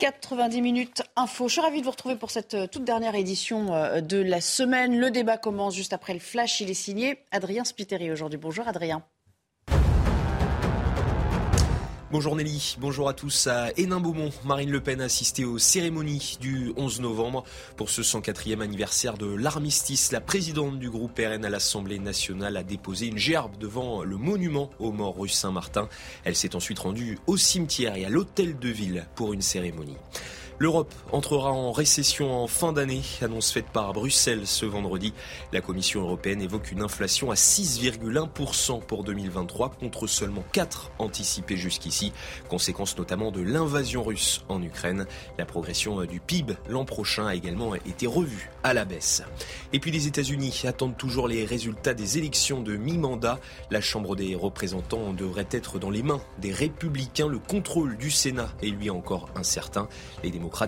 90 minutes info. Je suis ravie de vous retrouver pour cette euh, toute dernière édition euh, de la semaine. Le débat commence juste après le flash. Il est signé Adrien Spiteri aujourd'hui. Bonjour Adrien. Bonjour Nelly, bonjour à tous. À Hénin-Beaumont, Marine Le Pen a assisté aux cérémonies du 11 novembre pour ce 104e anniversaire de l'armistice. La présidente du groupe RN à l'Assemblée nationale a déposé une gerbe devant le monument aux morts rue Saint-Martin. Elle s'est ensuite rendue au cimetière et à l'hôtel de ville pour une cérémonie. L'Europe entrera en récession en fin d'année, annonce faite par Bruxelles ce vendredi. La Commission européenne évoque une inflation à 6,1% pour 2023 contre seulement 4 anticipés jusqu'ici, conséquence notamment de l'invasion russe en Ukraine. La progression du PIB l'an prochain a également été revue à la baisse. Et puis les États-Unis attendent toujours les résultats des élections de mi-mandat. La Chambre des représentants devrait être dans les mains des républicains. Le contrôle du Sénat est lui encore incertain.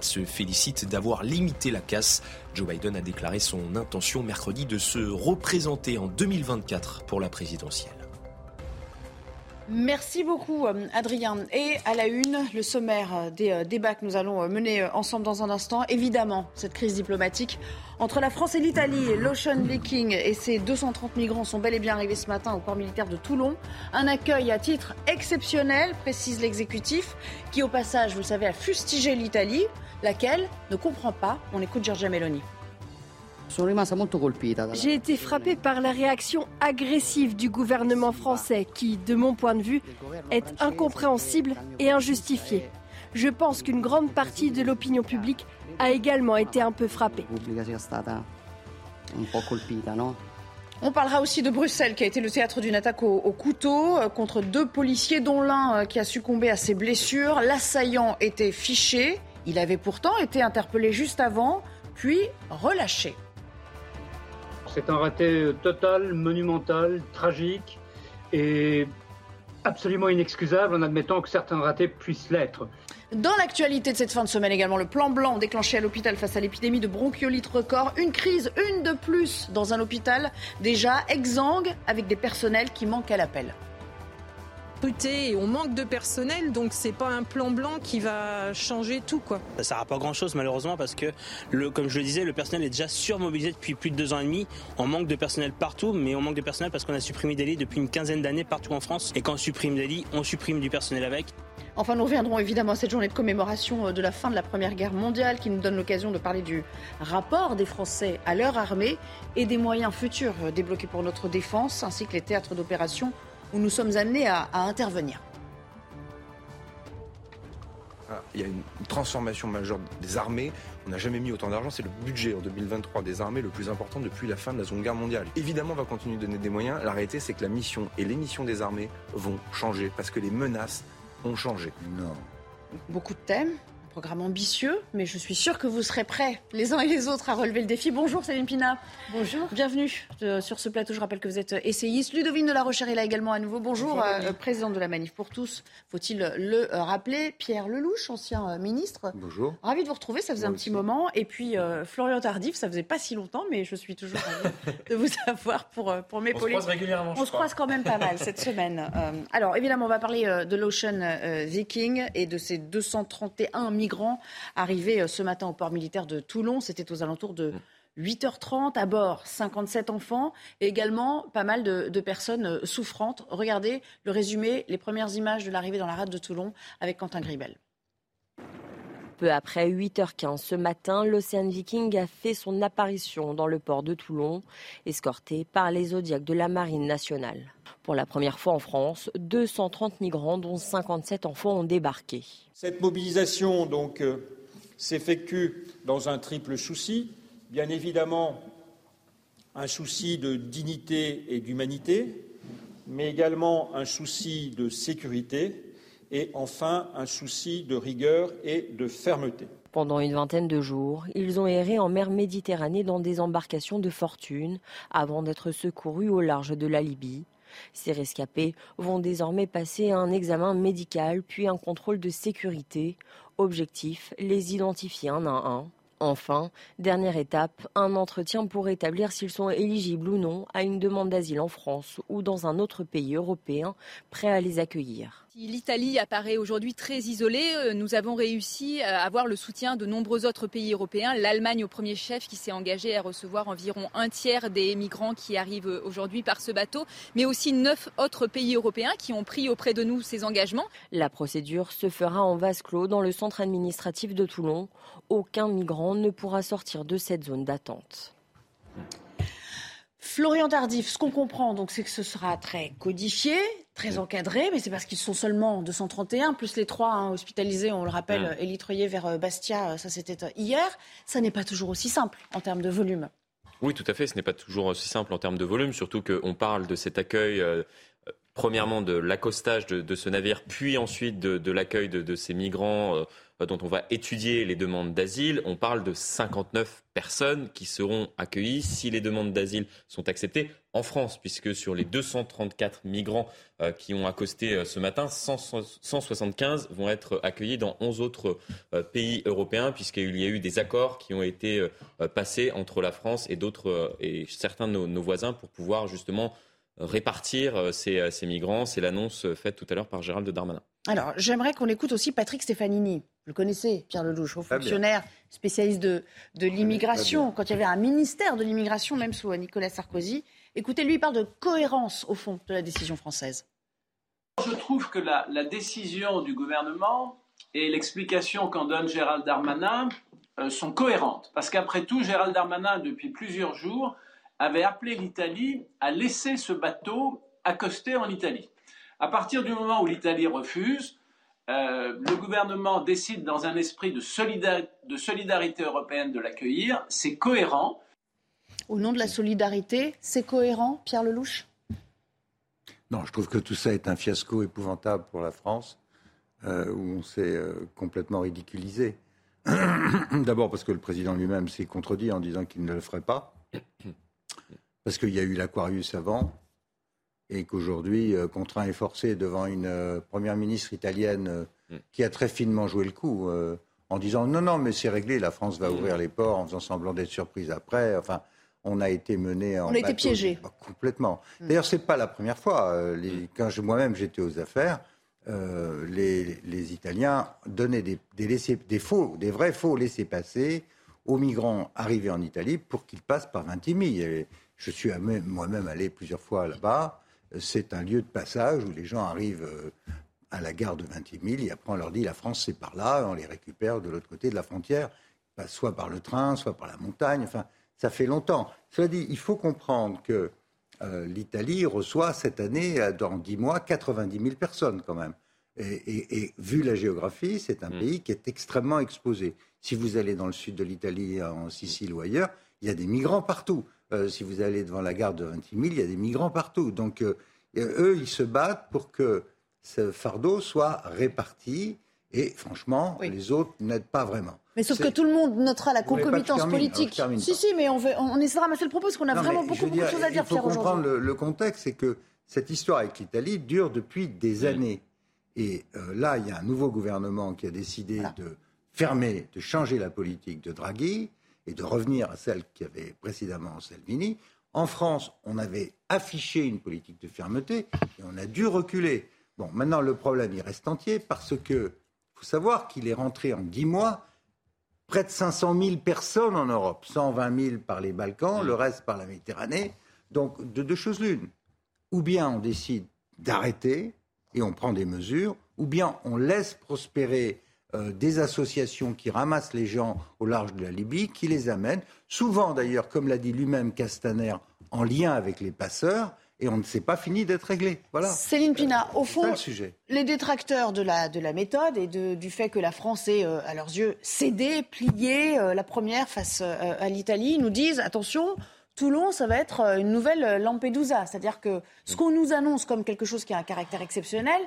Se félicitent d'avoir limité la casse. Joe Biden a déclaré son intention mercredi de se représenter en 2024 pour la présidentielle. Merci beaucoup, euh, Adrien. Et à la une, le sommaire euh, des euh, débats que nous allons mener ensemble dans un instant. Évidemment, cette crise diplomatique entre la France et l'Italie. L'Ocean Viking et ses 230 migrants sont bel et bien arrivés ce matin au port militaire de Toulon. Un accueil à titre exceptionnel, précise l'exécutif, qui au passage, vous le savez, a fustigé l'Italie, laquelle? Ne comprend pas. On écoute Giorgia Meloni. J'ai été frappée par la réaction agressive du gouvernement français qui, de mon point de vue, est incompréhensible et injustifiée. Je pense qu'une grande partie de l'opinion publique a également été un peu frappée. On parlera aussi de Bruxelles, qui a été le théâtre d'une attaque au, au, couteau euh, contre deux policiers, dont l'un euh, qui a succombé à ses blessures. L'assaillant était fiché. Il avait pourtant été interpellé juste avant, puis relâché. C'est un raté total, monumental, tragique et absolument inexcusable en admettant que certains ratés puissent l'être. Dans l'actualité de cette fin de semaine également, le plan blanc déclenché à l'hôpital face à l'épidémie de bronchiolite record. Une crise, une de plus dans un hôpital déjà exsangue avec des personnels qui manquent à l'appel et on manque de personnel, donc c'est pas un plan blanc qui va changer tout quoi. Ça sert à pas grand chose malheureusement parce que le, comme je le disais, le personnel est déjà surmobilisé depuis plus de deux ans et demi. On manque de personnel partout, mais on manque de personnel parce qu'on a supprimé des lits depuis une quinzaine d'années partout en France. Et quand on supprime des lits, on supprime du personnel avec. Enfin, nous reviendrons évidemment à cette journée de commémoration euh, de la fin de la Première Guerre mondiale qui nous donne l'occasion de parler du rapport des Français à leur armée et des moyens futurs euh, débloqués pour notre défense, ainsi que les théâtres d'opération où nous sommes amenés à, intervenir. Ah, il y a une transformation majeure des armées. On n'a jamais mis autant d'argent. C'est le budget en 2023 des armées le plus important depuis la fin de la Seconde Guerre mondiale. Évidemment, on va continuer de donner des moyens. La réalité, c'est que la mission et les missions des armées vont changer parce que les menaces ont changé. Non. Beaucoup de thèmes, Programme ambitieux, mais je suis sûre que vous serez prêts, les uns et les autres, à relever le défi. Bonjour Céline Pina. Bonjour. Bienvenue euh, sur ce plateau. Je rappelle que vous êtes essayiste. Ludovine de la Rochère est là également à nouveau. Bonjour, Bonjour euh, présidente de la Manif pour tous. Faut-il le euh, rappeler Pierre Lelouch, ancien ministre. Bonjour. Ravi de vous retrouver, ça faisait un petit moment. Et puis Florian Tardif, ça faisait pas si longtemps, mais je suis toujours ravie de vous avoir pour, pour m'épauler. On se croise régulièrement. On se croise quand même pas mal cette semaine. alors évidemment, on va parler de l'Ocean Viking et de ces 231 migrants arrivé euh, ce matin au port militaire de Toulon. C'était aux alentours de 8h30 à bord, 57 enfants et également pas mal de, personnes euh, souffrantes. Regardez le résumé, les premières images de l'arrivée dans la rade de Toulon avec Quentin Gribel. Peu après 8h15 ce matin, l'Océan Viking a fait son apparition dans le port de Toulon, escorté par les Zodiacs de la Marine nationale. Pour la première fois en France, 230 migrants, dont 57 enfants, ont débarqué. Cette mobilisation donc euh, s'effectue dans un triple souci. Bien évidemment, un souci de dignité et d'humanité, mais également un souci de sécurité et enfin un souci de rigueur et de fermeté. Pendant une vingtaine de jours, ils ont erré en mer Méditerranée dans des embarcations de fortune avant d'être secourus au large de la Libye. Ces rescapés vont désormais passer un examen médical puis un contrôle de sécurité. Objectif, les identifier un à un. Enfin, dernière étape, un entretien pour établir s'ils sont éligibles ou non à une demande d'asile en France ou dans un autre pays européen prêt à les accueillir. L'Italie apparaît aujourd'hui très isolée. Euh, nous avons réussi à avoir le soutien de nombreux autres pays européens. L'Allemagne au premier chef qui s'est engagée à recevoir environ un tiers des migrants qui arrivent aujourd'hui par ce bateau, mais aussi neuf autres pays européens qui ont pris auprès de nous ces engagements. La procédure se fera en vase clos dans le centre administratif de Toulon. Aucun migrant ne pourra sortir de cette zone d'attente. Florian Tardif, ce qu'on comprend, donc, c'est que ce sera très codifié, très encadré, mais c'est parce qu'ils sont seulement 231, plus les trois hein, hospitalisés, on le rappelle, élitroyés vers euh, Bastia, euh, ça c'était euh, hier. Ça n'est pas toujours aussi simple en termes de volume. Oui, tout à fait, ce n'est pas toujours aussi simple en termes de volume, surtout qu'on parle de cet accueil. Premièrement de l'accostage de, ce navire, puis ensuite de, l'accueil de, ces migrants euh, dont on va étudier les demandes d'asile, on parle de 59 personnes qui seront accueillies si les demandes d'asile sont acceptées en France, puisque sur les 234 migrants euh, qui ont accosté euh, ce matin, 175 vont être accueillis dans 11 autres pays européens, puisqu'il y a eu des accords qui ont été passés entre la France et d'autres et certains de nos, voisins pour pouvoir justement répartir ces, ces migrants. C'est l'annonce faite tout à l'heure par Gérald Darmanin. Alors, j'aimerais qu'on écoute aussi Patrick Stefanini. Vous le connaissez, Pierre Lelouch, haut fonctionnaire, spécialiste de, de l'immigration, quand il y avait un ministère de l'immigration, même sous Nicolas Sarkozy. Écoutez, lui, il parle de cohérence, au fond, de la décision française. Je trouve que la, la décision du gouvernement et l'explication qu'en donne Gérald Darmanin euh, sont cohérentes. Parce qu'après tout, Gérald Darmanin, depuis plusieurs jours, avait appelé l'Italie à laisser ce bateau accoster en Italie. À partir du moment où l'Italie refuse, euh, le gouvernement décide dans un esprit de, de solidarité européenne de l'accueillir. C'est cohérent. Au nom de la solidarité, c'est cohérent, Pierre Lelouch? Non, je trouve que tout ça est un fiasco épouvantable pour la France, euh, où on s'est euh, complètement ridiculisé. D'abord parce que le président lui-même s'est contredit en disant qu'il ne le ferait pas, parce qu'il y a eu l'Aquarius avant, et qu'aujourd'hui, euh, contraint et forcé devant une euh, première ministre italienne euh, mm. qui a très finement joué le coup en disant non, non, mais c'est réglé, la France va mm. ouvrir les ports en faisant semblant d'être surprise après. Enfin, on a été mené en. On a été piégé. Complètement. Mm. D'ailleurs, c'est pas la première fois. quand moi-même j'étais aux affaires, les, Italiens donnaient des, des, faux, des vrais faux laissés-passer aux migrants arrivés en Italie pour qu'ils passent par Vintimille. Je suis moi-même allé plusieurs fois là-bas c'est un lieu de passage où les gens arrivent euh, à la gare de Vintimille et après on leur dit la France c'est par là, on les récupère de l'autre côté de la frontière, soit par le train, soit par la montagne, enfin ça fait longtemps. Cela dit, il faut comprendre que euh, l'Italie reçoit cette année, euh, dans dix mois, 90 000 personnes quand même. Et, vu la géographie, c'est un mm. pays qui est extrêmement exposé. Si vous allez dans le sud de l'Italie, en Sicile ou ailleurs, il y a des migrants partout. Euh, si vous allez devant la gare de Vintimille, il y a des migrants partout. Donc, euh, eux, ils se battent pour que ce fardeau soit réparti. Et franchement, les autres n'aident pas vraiment. Mais sauf que tout le monde notera la concomitance politique. Si, si, mais on, veut, on essaie de ramasser le propos parce qu'on a vraiment beaucoup, de choses à dire. Il faut comprendre le, contexte, c'est que cette histoire avec l'Italie dure depuis des années. Et euh, là, il y a un nouveau gouvernement qui a décidé de fermer, de changer la politique de Draghi et de revenir à celle qui avait précédemment Salvini. En France, on avait affiché une politique de fermeté et on a dû reculer. Bon, maintenant, le problème, il reste entier parce que faut savoir qu'il est rentré en dix mois près de 500 000 personnes en Europe, 120 000 par les Balkans, le reste par la Méditerranée. Donc, de deux choses l'une. Ou bien on décide d'arrêter et on prend des mesures, ou bien on laisse prospérer euh, des associations qui ramassent les gens au large de la Libye, qui les amènent, souvent d'ailleurs, comme l'a dit lui-même Castaner, en lien avec les passeurs, et on ne s'est pas fini d'être réglé. Voilà. Céline Pina, au fond, les détracteurs de la, de la méthode et du fait que la France est, euh, à leurs yeux, cédée, pliée, euh, la première face à l'Italie, nous disent attention, Toulon, ça va être euh, une nouvelle Lampedusa. C'est-à-dire que ce qu'on nous annonce comme quelque chose qui a un caractère exceptionnel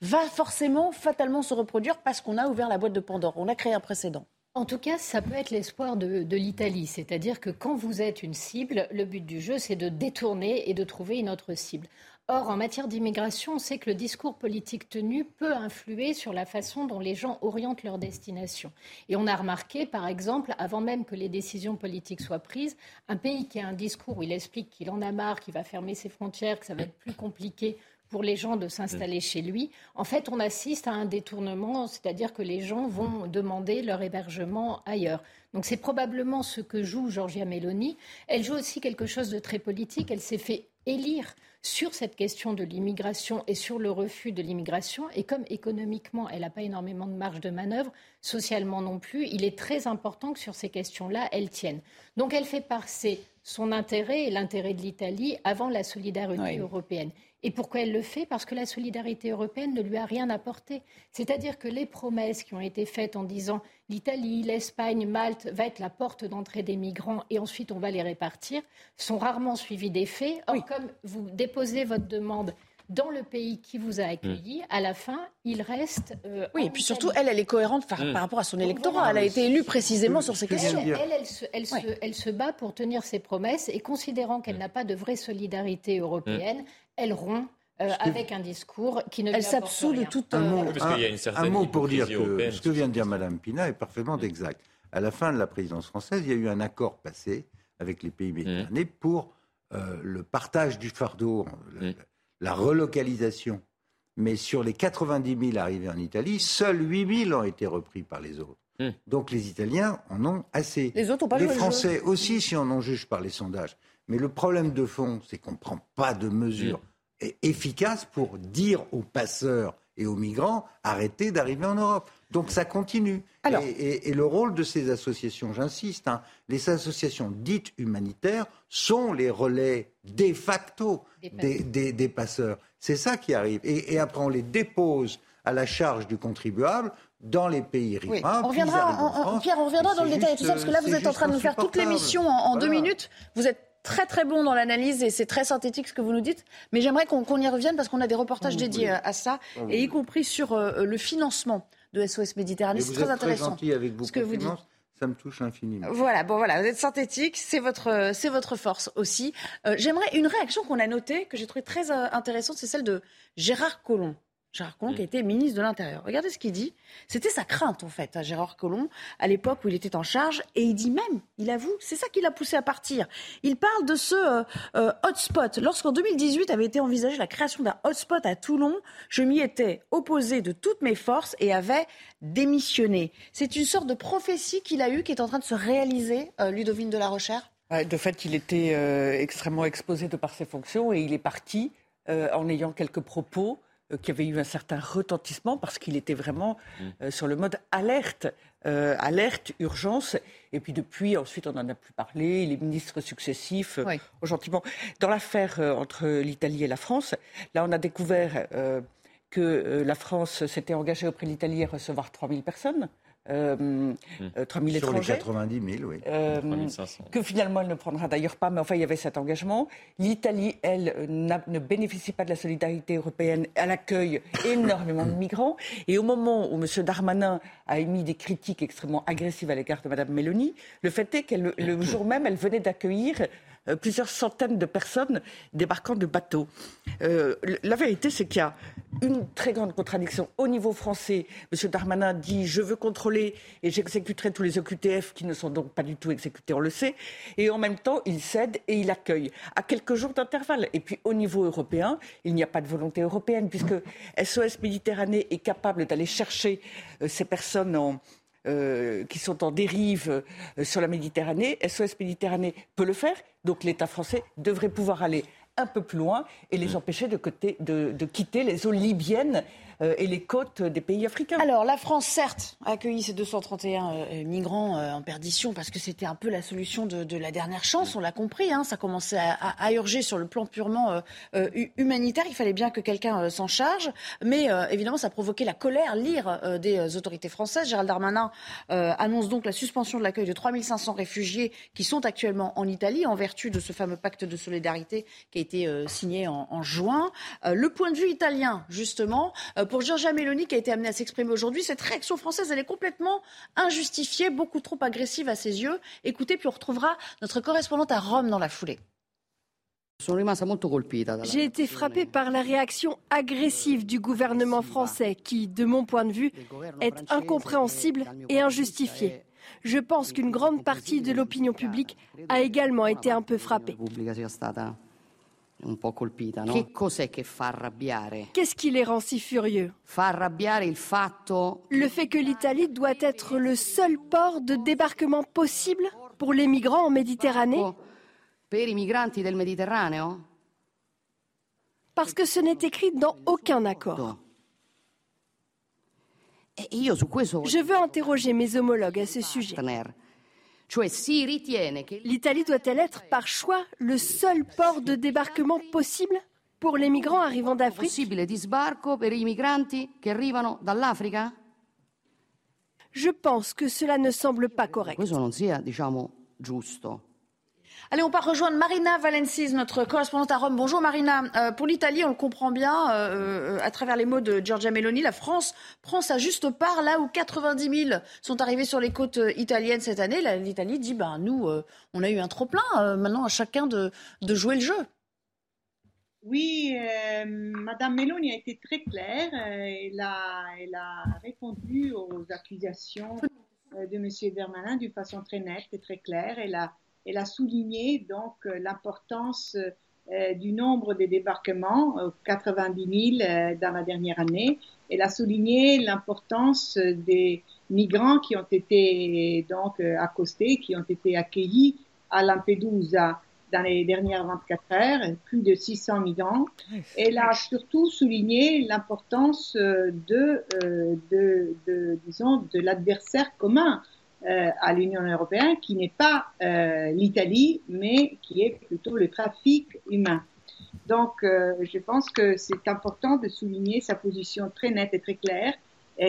va forcément, fatalement se reproduire parce qu'on a ouvert la boîte de Pandore. On a créé un précédent. En tout cas, ça peut être l'espoir de, de l'Italie. C'est-à-dire que quand vous êtes une cible, le but du jeu, c'est de détourner et de trouver une autre cible. Or, en matière d'immigration, on sait que le discours politique tenu peut influer sur la façon dont les gens orientent leur destination. Et on a remarqué, par exemple, avant même que les décisions politiques soient prises, un pays qui a un discours où il explique qu'il en a marre, qu'il va fermer ses frontières, que ça va être plus compliqué pour les gens de s'installer mm. chez lui. En fait, on assiste à un détournement, c'est-à-dire que les gens vont demander leur hébergement ailleurs. Donc c'est probablement ce que joue Georgia Meloni. Elle joue aussi quelque chose de très politique. Elle s'est fait élire sur cette question de l'immigration et sur le refus de l'immigration. Et comme économiquement, elle n'a pas énormément de marge de manœuvre, socialement non plus, il est très important que sur ces questions-là, elle tienne. Donc elle fait passer son intérêt et l'intérêt de l'Italie avant la solidarité européenne. Et pourquoi elle le fait? Parce que la solidarité européenne ne lui a rien apporté. C'est-à-dire que les promesses qui ont été faites en disant l'Italie, l'Espagne, Malte va être la porte d'entrée des migrants et ensuite on va les répartir sont rarement suivies des faits. Or, comme vous déposez votre demande dans le pays qui vous a accueilli, mm. à la fin, il reste. Euh, oui, et puis surtout, elle, elle est cohérente par, mm. rapport à son électorat. Elle a été élue précisément sur ces questions. Elle, elle, se, elle, se, bat pour tenir ses promesses et considérant qu'elle mm. n'a pas de vraie solidarité européenne, elle rompt euh, avec un discours qui ne Elle s'absout de toute... Un mot, un, mot pour dire que ce que vient de dire Mme Pina est parfaitement exact. À la fin de la présidence française, il y a eu un accord passé avec les pays méditerranéens pour euh, le partage du fardeau, la, relocalisation. Mais sur les 90 000 arrivés en Italie, seuls 8 000 ont été repris par les autres. Donc les Italiens en ont assez. Les autres ont pas Les Français aussi, si on en juge par les sondages. Mais le problème de fond, c'est qu'on ne prend pas de mesures mm. efficaces pour dire aux passeurs et aux migrants arrêtez d'arriver en Europe. Donc ça continue. Et, le rôle de ces associations, j'insiste, hein, les associations dites humanitaires sont les relais de facto des, passeurs. C'est ça qui arrive. Et, après, on les dépose à la charge du contribuable dans les pays riverains. On reviendra, Pierre, on reviendra dans le détail de tout ça, parce que là, vous êtes en train de nous faire toute l'émission en, deux minutes. Vous êtes très très bon dans l'analyse et c'est très synthétique ce que vous nous dites. Mais j'aimerais qu'on y revienne parce qu'on a des reportages dédiés à ça, et y compris sur euh, le financement de SOS Méditerranée. C'est très intéressant. Très avec vous ce que vous dites. Ça me touche infiniment. Voilà, bon voilà, vous êtes synthétique, c'est votre, c'est votre force aussi. Euh, j'aimerais une réaction qu'on a notée, que j'ai trouvée très euh, intéressante, c'est celle de Gérard Collomb. Collomb, qui a été ministre de l'Intérieur. Regardez ce qu'il dit. C'était sa crainte, en fait, à Gérard Collomb, à l'époque où il était en charge. Et il dit même, il avoue, c'est ça qui l'a poussé à partir. Il parle de ce euh, euh, hotspot. Lorsqu'en 2018 avait été envisagée la création d'un hotspot à Toulon, je m'y étais opposé de toutes mes forces et avait démissionné. C'est une sorte de prophétie qu'il a eue qui est en train de se réaliser, euh, Ludovine de la Rochère? De fait, il était extrêmement exposé de par ses fonctions et il est parti en ayant quelques propos euh, qui avait eu un certain retentissement parce qu'il était vraiment mm. euh, sur le mode alerte, euh, alerte, urgence. Et puis depuis, ensuite, on n'en a plus parlé. Les ministres successifs ont gentiment. Dans l'affaire entre l'Italie et la France, là, on a découvert que la France s'était engagée auprès de l'Italie à recevoir 3000 personnes. Euh, 3 hmm. 000 Sur étrangers. les 90 000, oui. Euh, que finalement, elle ne prendra d'ailleurs pas, mais enfin, il y avait cet engagement. L'Italie, elle, ne bénéficie pas de la solidarité européenne. Elle accueille énormément de migrants. Et au moment où M. Darmanin a émis des critiques extrêmement agressives à l'égard de Mme Mélanie, le fait est que le jour même, elle venait d'accueillir euh, plusieurs centaines de personnes débarquant de bateaux. Euh, la vérité, c'est qu'il y a une très grande contradiction. Au niveau français, M. Darmanin dit Je veux contrôler et j'exécuterai tous les OQTF qui ne sont donc pas du tout exécutés, on le sait. Et en même temps, il cède et il accueille à quelques jours d'intervalle. Et puis au niveau européen, il n'y a pas de volonté européenne puisque SOS Méditerranée est capable d'aller chercher euh, ces personnes en euh, qui sont en dérive euh, sur la Méditerranée. SOS Méditerranée peut le faire, donc l'État français devrait pouvoir aller un peu plus loin et les empêcher de, quitter les eaux libyennes et les côtes des pays africains. Alors la France, certes, a accueilli ces 231 migrants en perdition parce que c'était un peu la solution de, la dernière chance, on l'a compris. Hein, ça commençait à, urger sur le plan purement humanitaire. Il fallait bien que quelqu'un s'en charge. Mais évidemment, ça a provoqué la colère, l'ire des autorités françaises. Gérald Darmanin annonce donc la suspension de l'accueil de 3500 réfugiés qui sont actuellement en Italie en vertu de ce fameux pacte de solidarité qui a été euh, signé en, juin. Euh, le point de vue italien, justement, euh, pour Giorgia Meloni qui a été amenée à s'exprimer aujourd'hui, cette réaction française, elle est complètement injustifiée, beaucoup trop agressive à ses yeux. Écoutez, puis on retrouvera notre correspondante à Rome dans la foulée. J'ai été frappée par la réaction agressive du gouvernement français qui, de mon point de vue, est incompréhensible et injustifiée. Je pense qu'une grande partie de l'opinion publique a également été un peu frappée. Qu'est-ce qui les rend si furieux? Le fait que l'Italie doit être le seul port de débarquement possible pour les migrants en Méditerranée? Parce que ce n'est écrit dans aucun accord. E Je veux interroger mes homologues à ce sujet. L'Italie doit-elle être par choix le seul port de débarquement possible pour les migrants arrivant d'Afrique? Je pense que cela ne semble pas correct. Allez, on part rejoindre Marina Valencis, notre correspondante à Rome. Bonjour Marina. Euh, pour l'Italie, on le comprend bien, euh, euh, à travers les mots de Giorgia Meloni, la France prend sa juste part là où 90 000 sont arrivés sur les côtes italiennes cette année. L'Italie dit, ben nous, on a eu un trop-plein, maintenant à chacun de, jouer le jeu. Oui, Madame Meloni a été très claire. elle, a, répondu aux accusations de Monsieur Darmanin d'une façon très nette et très claire. Elle a elle a souligné donc euh, l'importance euh, du nombre de débarquements, 90 000 euh, dans la dernière année. Elle a souligné l'importance des migrants qui ont été donc accostés, qui ont été accueillis à Lampedusa dans les dernières 24 heures, plus de 600 migrants. Elle a surtout souligné l'importance de, de, de, disons, de l'adversaire commun euh, à l'Union européenne, qui n'est pas euh, l'Italie, mais qui est plutôt le trafic humain. Donc, euh, je pense que c'est important de souligner sa position très nette et très claire,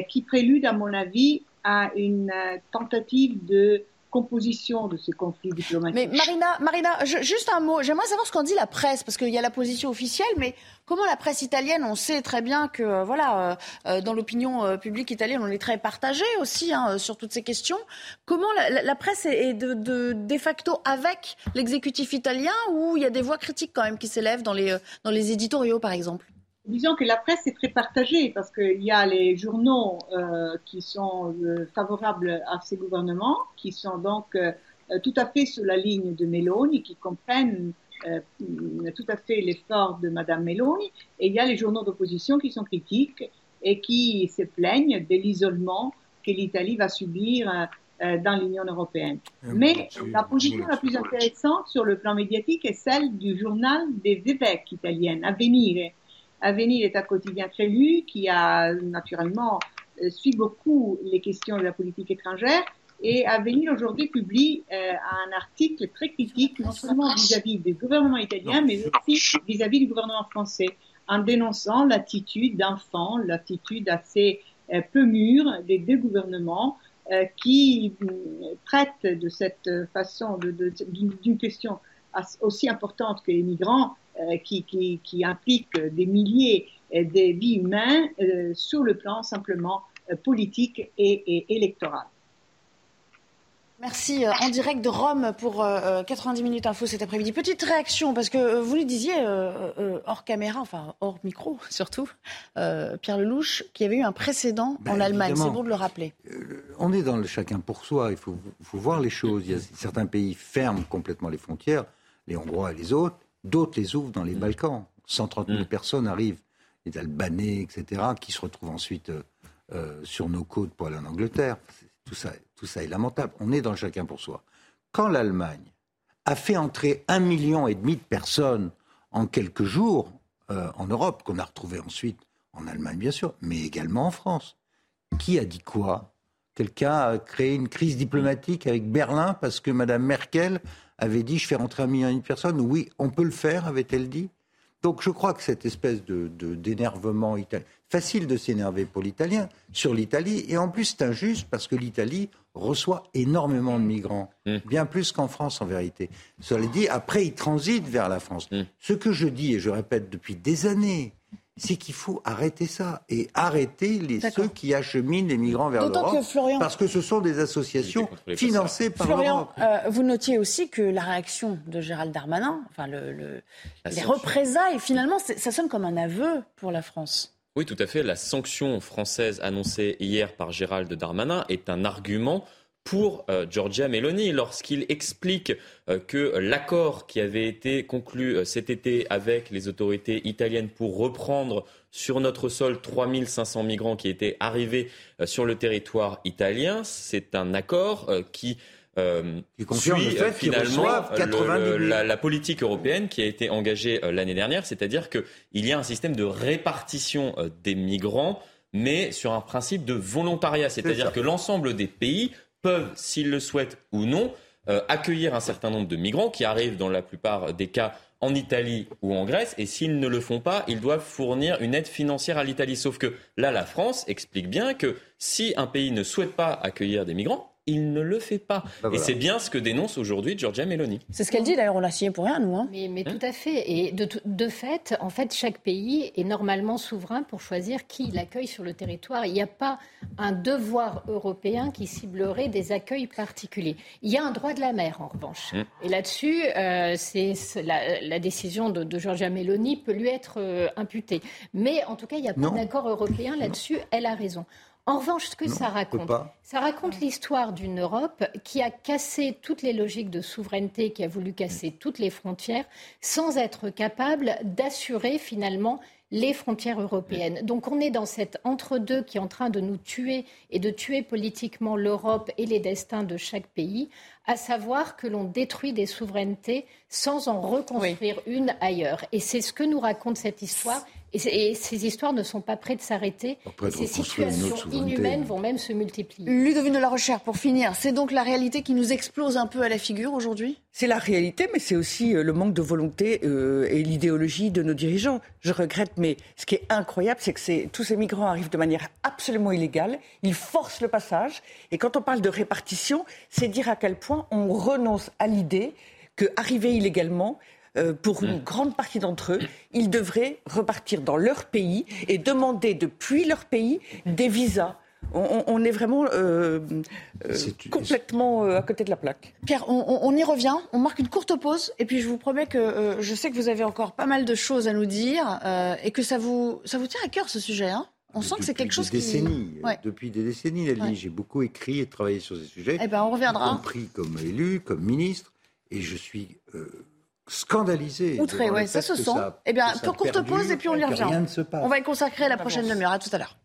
qui prélude, à mon avis, à une tentative de composition de ces conflits diplomatiques. Mais Marina, Marina juste un mot. J'aimerais savoir ce qu'en dit la presse, parce qu'il y a la position officielle, mais comment la presse italienne, on sait très bien que, euh, voilà, euh, euh, dans l'opinion publique italienne, on est très partagé aussi hein, sur toutes ces questions. Comment la, presse est de, de, de facto avec l'exécutif italien, ou il y a des voix critiques quand même qui s'élèvent dans les, dans les éditoriaux, par exemple? Disons que la presse est très partagée parce qu'il y a les journaux euh, qui sont euh, favorables à ces gouvernements, qui sont donc euh, tout à fait sur la ligne de Meloni, qui comprennent euh, tout à fait l'effort de Madame Meloni, et il y a les journaux d'opposition qui sont critiques et qui se plaignent de l'isolement que l'Italie va subir dans l'Union européenne. Mais la position la plus intéressante sur le plan médiatique est celle du journal des évêques italiens, Avvenire, Avenir est un quotidien très lu qui a naturellement euh, suit beaucoup les questions de la politique étrangère. Et Avenir aujourd'hui publie euh, un article très critique, non seulement vis-à-vis du gouvernement italien, mais aussi vis-à-vis du gouvernement français, en dénonçant l'attitude d'enfants, l'attitude assez euh, peu mûre des deux gouvernements qui traitent de cette façon d'une question aussi importante que les migrants euh, qui, qui, qui, implique des milliers euh, de vies humaines euh, sur le plan simplement politique et, électoral. Merci en direct de Rome pour 90 minutes info cet après-midi. Petite réaction, parce que vous le disiez hors caméra, enfin hors micro surtout, Pierre Lelouch, qui avait eu un précédent ben, en Allemagne. C'est bon de le rappeler. on est dans le chacun pour soi. Il faut, faut, voir les choses. Il y a, certains pays ferment complètement les frontières, les Hongrois et les autres. D'autres les ouvrent dans les mm. Balkans. 130 000 mm. personnes arrivent, les Albanais, etc., qui se retrouvent ensuite euh, euh, sur nos côtes pour aller en Angleterre. Tout ça, tout ça est lamentable. On est dans chacun pour soi. Quand l'Allemagne a fait entrer un million et demi de personnes en quelques jours euh, en Europe, qu'on a retrouvé ensuite en Allemagne bien sûr, mais également en France. Qui a dit quoi? Quelqu'un a créé une crise diplomatique avec Berlin parce que Mme Merkel avait dit je fais rentrer un million de personnes. Oui, on peut le faire, avait-elle dit. Donc je crois que cette espèce de, d'énervement italien, facile de s'énerver pour l'italien, sur l'Italie, et en plus c'est injuste parce que l'Italie reçoit énormément de migrants, mmh. bien plus qu'en France en vérité. Cela dit, après ils transitent vers la France. Mmh. Ce que je dis, et je répète depuis des années, c'est qu'il faut arrêter ça et arrêter les, ceux qui acheminent les migrants vers l'Europe, parce que ce sont des associations financées par Florian, euh, vous notiez aussi que la réaction de Gérald Darmanin, enfin le, les représailles, finalement, ça sonne comme un aveu pour la France. Oui, tout à fait. La sanction française annoncée hier par Gérald Darmanin est un argument pour euh, Giorgia Meloni lorsqu'il explique euh, que l'accord qui avait été conclu euh, cet été avec les autorités italiennes pour reprendre sur notre sol 3500 migrants qui étaient arrivés sur le territoire italien, c'est un accord qui suit finalement la, la, politique européenne qui a été engagée l'année dernière, c'est-à-dire qu'il y a un système de répartition des migrants mais sur un principe de volontariat, c'est-à-dire que l'ensemble des pays peuvent, s'ils le souhaitent ou non, euh, accueillir un certain nombre de migrants qui arrivent dans la plupart des cas en Italie ou en Grèce. Et s'ils ne le font pas, ils doivent fournir une aide financière à l'Italie. Sauf que là, la France explique bien que si un pays ne souhaite pas accueillir des migrants, il ne le fait pas. Bah et c'est bien ce que dénonce aujourd'hui Giorgia Meloni. C'est ce qu'elle dit d'ailleurs, on l'a signé pour rien, nous. Hein. Mais, mais tout à fait. Et de, de, fait, en fait, chaque pays est normalement souverain pour choisir qui il accueille sur le territoire. Il n'y a pas un devoir européen qui ciblerait des accueils particuliers. Il y a un droit de la mer, en revanche. Hum. Et là-dessus, euh, c'est la, la, décision de, de, Giorgia Meloni peut lui être euh, imputée. Mais en tout cas, il n'y a pas d'accord européen là-dessus. Elle a raison. En revanche, ce que ça raconte, ça raconte l'histoire d'une Europe qui a cassé toutes les logiques de souveraineté, qui a voulu casser toutes les frontières, sans être capable d'assurer finalement les frontières européennes. Donc on est dans cet entre-deux qui est en train de nous tuer et de tuer politiquement l'Europe et les destins de chaque pays, à savoir que l'on détruit des souverainetés sans en reconstruire une ailleurs. Et c'est ce que nous raconte cette histoire et, ces histoires ne sont pas prêtes de s'arrêter. Ces situations inhumaines vont même se multiplier. Ludovine de la Recherche, pour finir, c'est donc la réalité qui nous explose un peu à la figure aujourd'hui? C'est la réalité, mais c'est aussi euh, le manque de volonté euh, et l'idéologie de nos dirigeants. Je regrette, mais ce qui est incroyable, c'est que tous ces migrants arrivent de manière absolument illégale. Ils forcent le passage. Et quand on parle de répartition, c'est dire à quel point on renonce à l'idée qu'arriver illégalement, euh, pour une mmh. grande partie d'entre eux, ils devraient repartir dans leur pays et demander depuis leur pays des visas. On, est vraiment euh, euh, complètement à côté de la plaque. Pierre, on, y revient. On marque une courte pause. Et puis, je vous promets que je sais que vous avez encore pas mal de choses à nous dire et que ça vous, ça vous tient à cœur, ce sujet. Hein on sent que c'est quelque chose qui... Décennies, Depuis des décennies, j'ai beaucoup écrit et travaillé sur ces sujets. Eh ben, on reviendra. Y compris comme élu, comme ministre. Et je suis scandalisé. Outré, oui, ça se sent. eh bien, pour courte pause et puis on y revient. On va y consacrer la prochaine demi-heure. À tout à l'heure.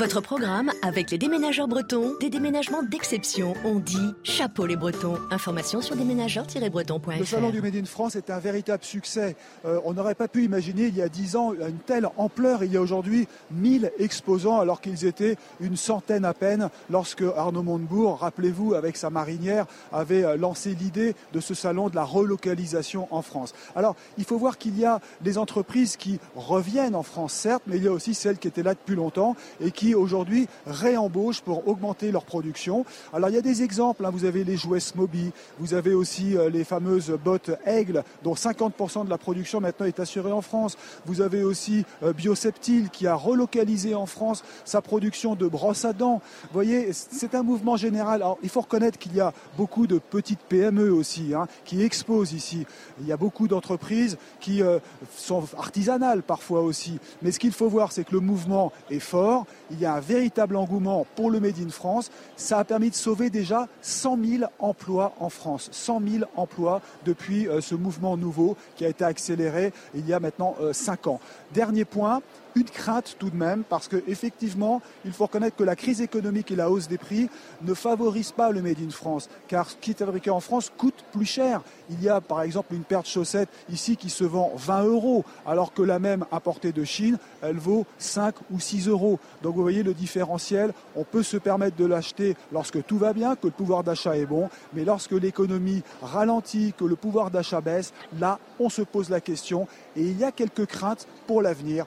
Votre programme avec les déménageurs bretons, des déménagements d'exception. On dit chapeau les bretons. Information sur déménageurs-bretons.fr. Le salon du Made in France est un véritable succès. Euh, on n'aurait pas pu imaginer il y a 10 ans une telle ampleur. Il y a aujourd'hui 1000 exposants alors qu'ils étaient une centaine à peine lorsque Arnaud Montebourg, rappelez-vous, avec sa marinière, avait euh, lancé l'idée de ce salon de la relocalisation en France. Alors, il faut voir qu'il y a des entreprises qui reviennent en France, certes, mais il y a aussi celles qui étaient là depuis longtemps et qui aujourd'hui réembauchent pour augmenter leur production. Alors il y a des exemples, hein. vous avez les jouets Smoby, vous avez aussi euh, les fameuses bottes Aigle, dont 50% de la production maintenant est assurée en France. Vous avez aussi euh, Bioseptile qui a relocalisé en France sa production de brosses à dents. Vous voyez, c'est un mouvement général. Alors, il faut reconnaître qu'il y a beaucoup de petites PME aussi hein, qui exposent ici. Il y a beaucoup d'entreprises qui euh, sont artisanales parfois aussi. Mais ce qu'il faut voir, c'est que le mouvement est fort il y a un véritable engouement pour le Made in France. Ça a permis de sauver déjà 100 000 emplois en France. 100 000 emplois depuis euh, ce mouvement nouveau qui a été accéléré il y a maintenant 5 euh, ans. Dernier point, une crainte tout de même, parce qu'effectivement, il faut reconnaître que la crise économique et la hausse des prix ne favorisent pas le Made in France, car ce qui est fabriqué en France coûte plus cher. Il y a par exemple une paire de chaussettes ici qui se vend 20 euros, alors que la même importée de Chine, elle vaut 5 ou 6 euros. Donc vous voyez le différentiel, on peut se permettre de l'acheter lorsque tout va bien, que le pouvoir d'achat est bon, mais lorsque l'économie ralentit, que le pouvoir d'achat baisse, là, on se pose la question et il y a quelques craintes pour l'avenir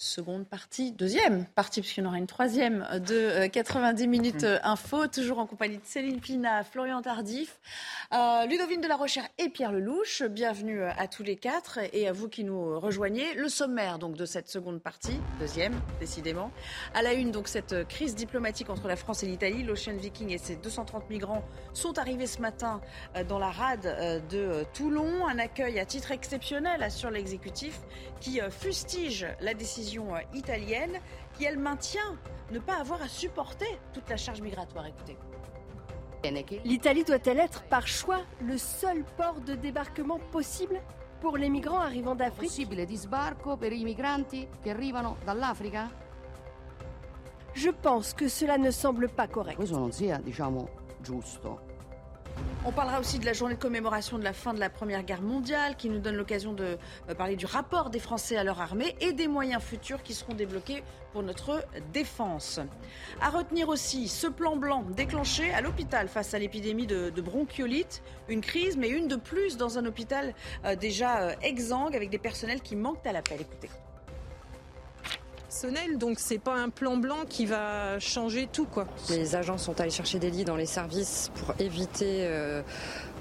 seconde partie, deuxième partie, puisqu'il y en aura une troisième de 90 euh, minutes euh, info, toujours en compagnie de Céline Pina, Florian Tardif, euh, Ludovine de la Rochère et Pierre Lelouch. Bienvenue à tous les quatre et à vous qui nous rejoignez. Le sommaire donc de cette seconde partie, deuxième décidément. À la une donc cette crise diplomatique entre la France et l'Italie. L'Ocean Viking et ses 230 migrants sont arrivés ce matin dans la rade de Toulon. Un accueil à titre exceptionnel assure l'exécutif qui fustige la décision euh, italienne qui, elle, maintient ne pas avoir à supporter toute la charge migratoire. Écoutez. L'Italie doit-elle être, par choix, le seul port de débarquement possible pour les migrants arrivant d'Afrique? Je pense que cela ne semble pas correct. On parlera aussi de la journée de commémoration de la fin de la Première Guerre mondiale, qui nous donne l'occasion de euh, parler du rapport des Français à leur armée et des moyens futurs qui seront débloqués pour notre défense. À retenir aussi ce plan blanc déclenché à l'hôpital face à l'épidémie de, bronchiolite, une crise, mais une de plus dans un hôpital euh, déjà euh, exsangue avec des personnels qui manquent à l'appel. Écoutez donc c'est pas un plan blanc qui va changer tout quoi. Les agents sont allés chercher des lits dans les services pour éviter euh,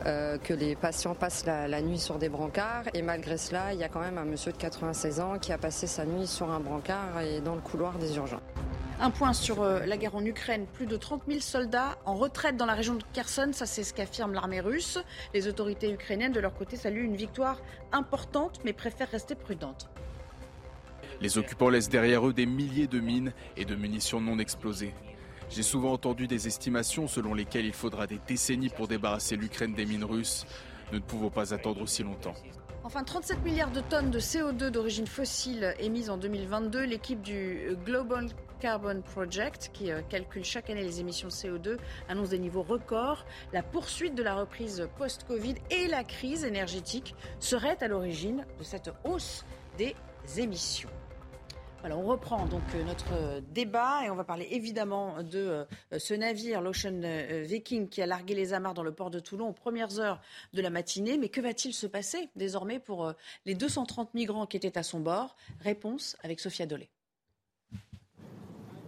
euh, que les patients passent la, nuit sur des brancards et malgré cela, il y a quand même un monsieur de 96 ans qui a passé sa nuit sur un brancard et dans le couloir des urgences. Un point sur euh, la guerre en Ukraine. Plus de 30 000 soldats en retraite dans la région de Kherson. Ça, c'est ce qu'affirme l'armée russe. Les autorités ukrainiennes, de leur côté, saluent une victoire importante, mais préfèrent rester prudentes. Les occupants laissent derrière eux des milliers de mines et de munitions non explosées. J'ai souvent entendu des estimations selon lesquelles il faudra des décennies pour débarrasser l'Ukraine des mines russes. Nous ne pouvons pas attendre aussi longtemps. Enfin, 37 milliards de tonnes de CO2 d'origine fossile émises en 2022. L'équipe du Global Carbon Project, qui euh, calcule chaque année les émissions de CO2, annonce des niveaux records. La poursuite de la reprise post-Covid et la crise énergétique seraient à l'origine de cette hausse des émissions on reprend donc euh, notre euh, débat et on va parler évidemment de euh, ce navire, l'Ocean Viking, qui a largué les amarres dans le port de Toulon aux premières heures de la matinée. Mais que va-t-il se passer désormais pour les 230 migrants qui étaient à son bord? Réponse avec Sophia Dolé.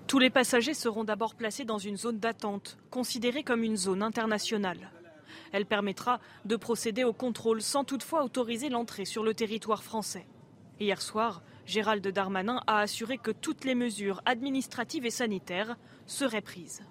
Tous les passagers seront d'abord placés dans une zone d'attente, considérée comme une zone internationale. Elle permettra de procéder au contrôle sans toutefois autoriser l'entrée sur le territoire français. Hier soir, Gérald Darmanin a assuré que toutes les mesures administratives et sanitaires seraient prises.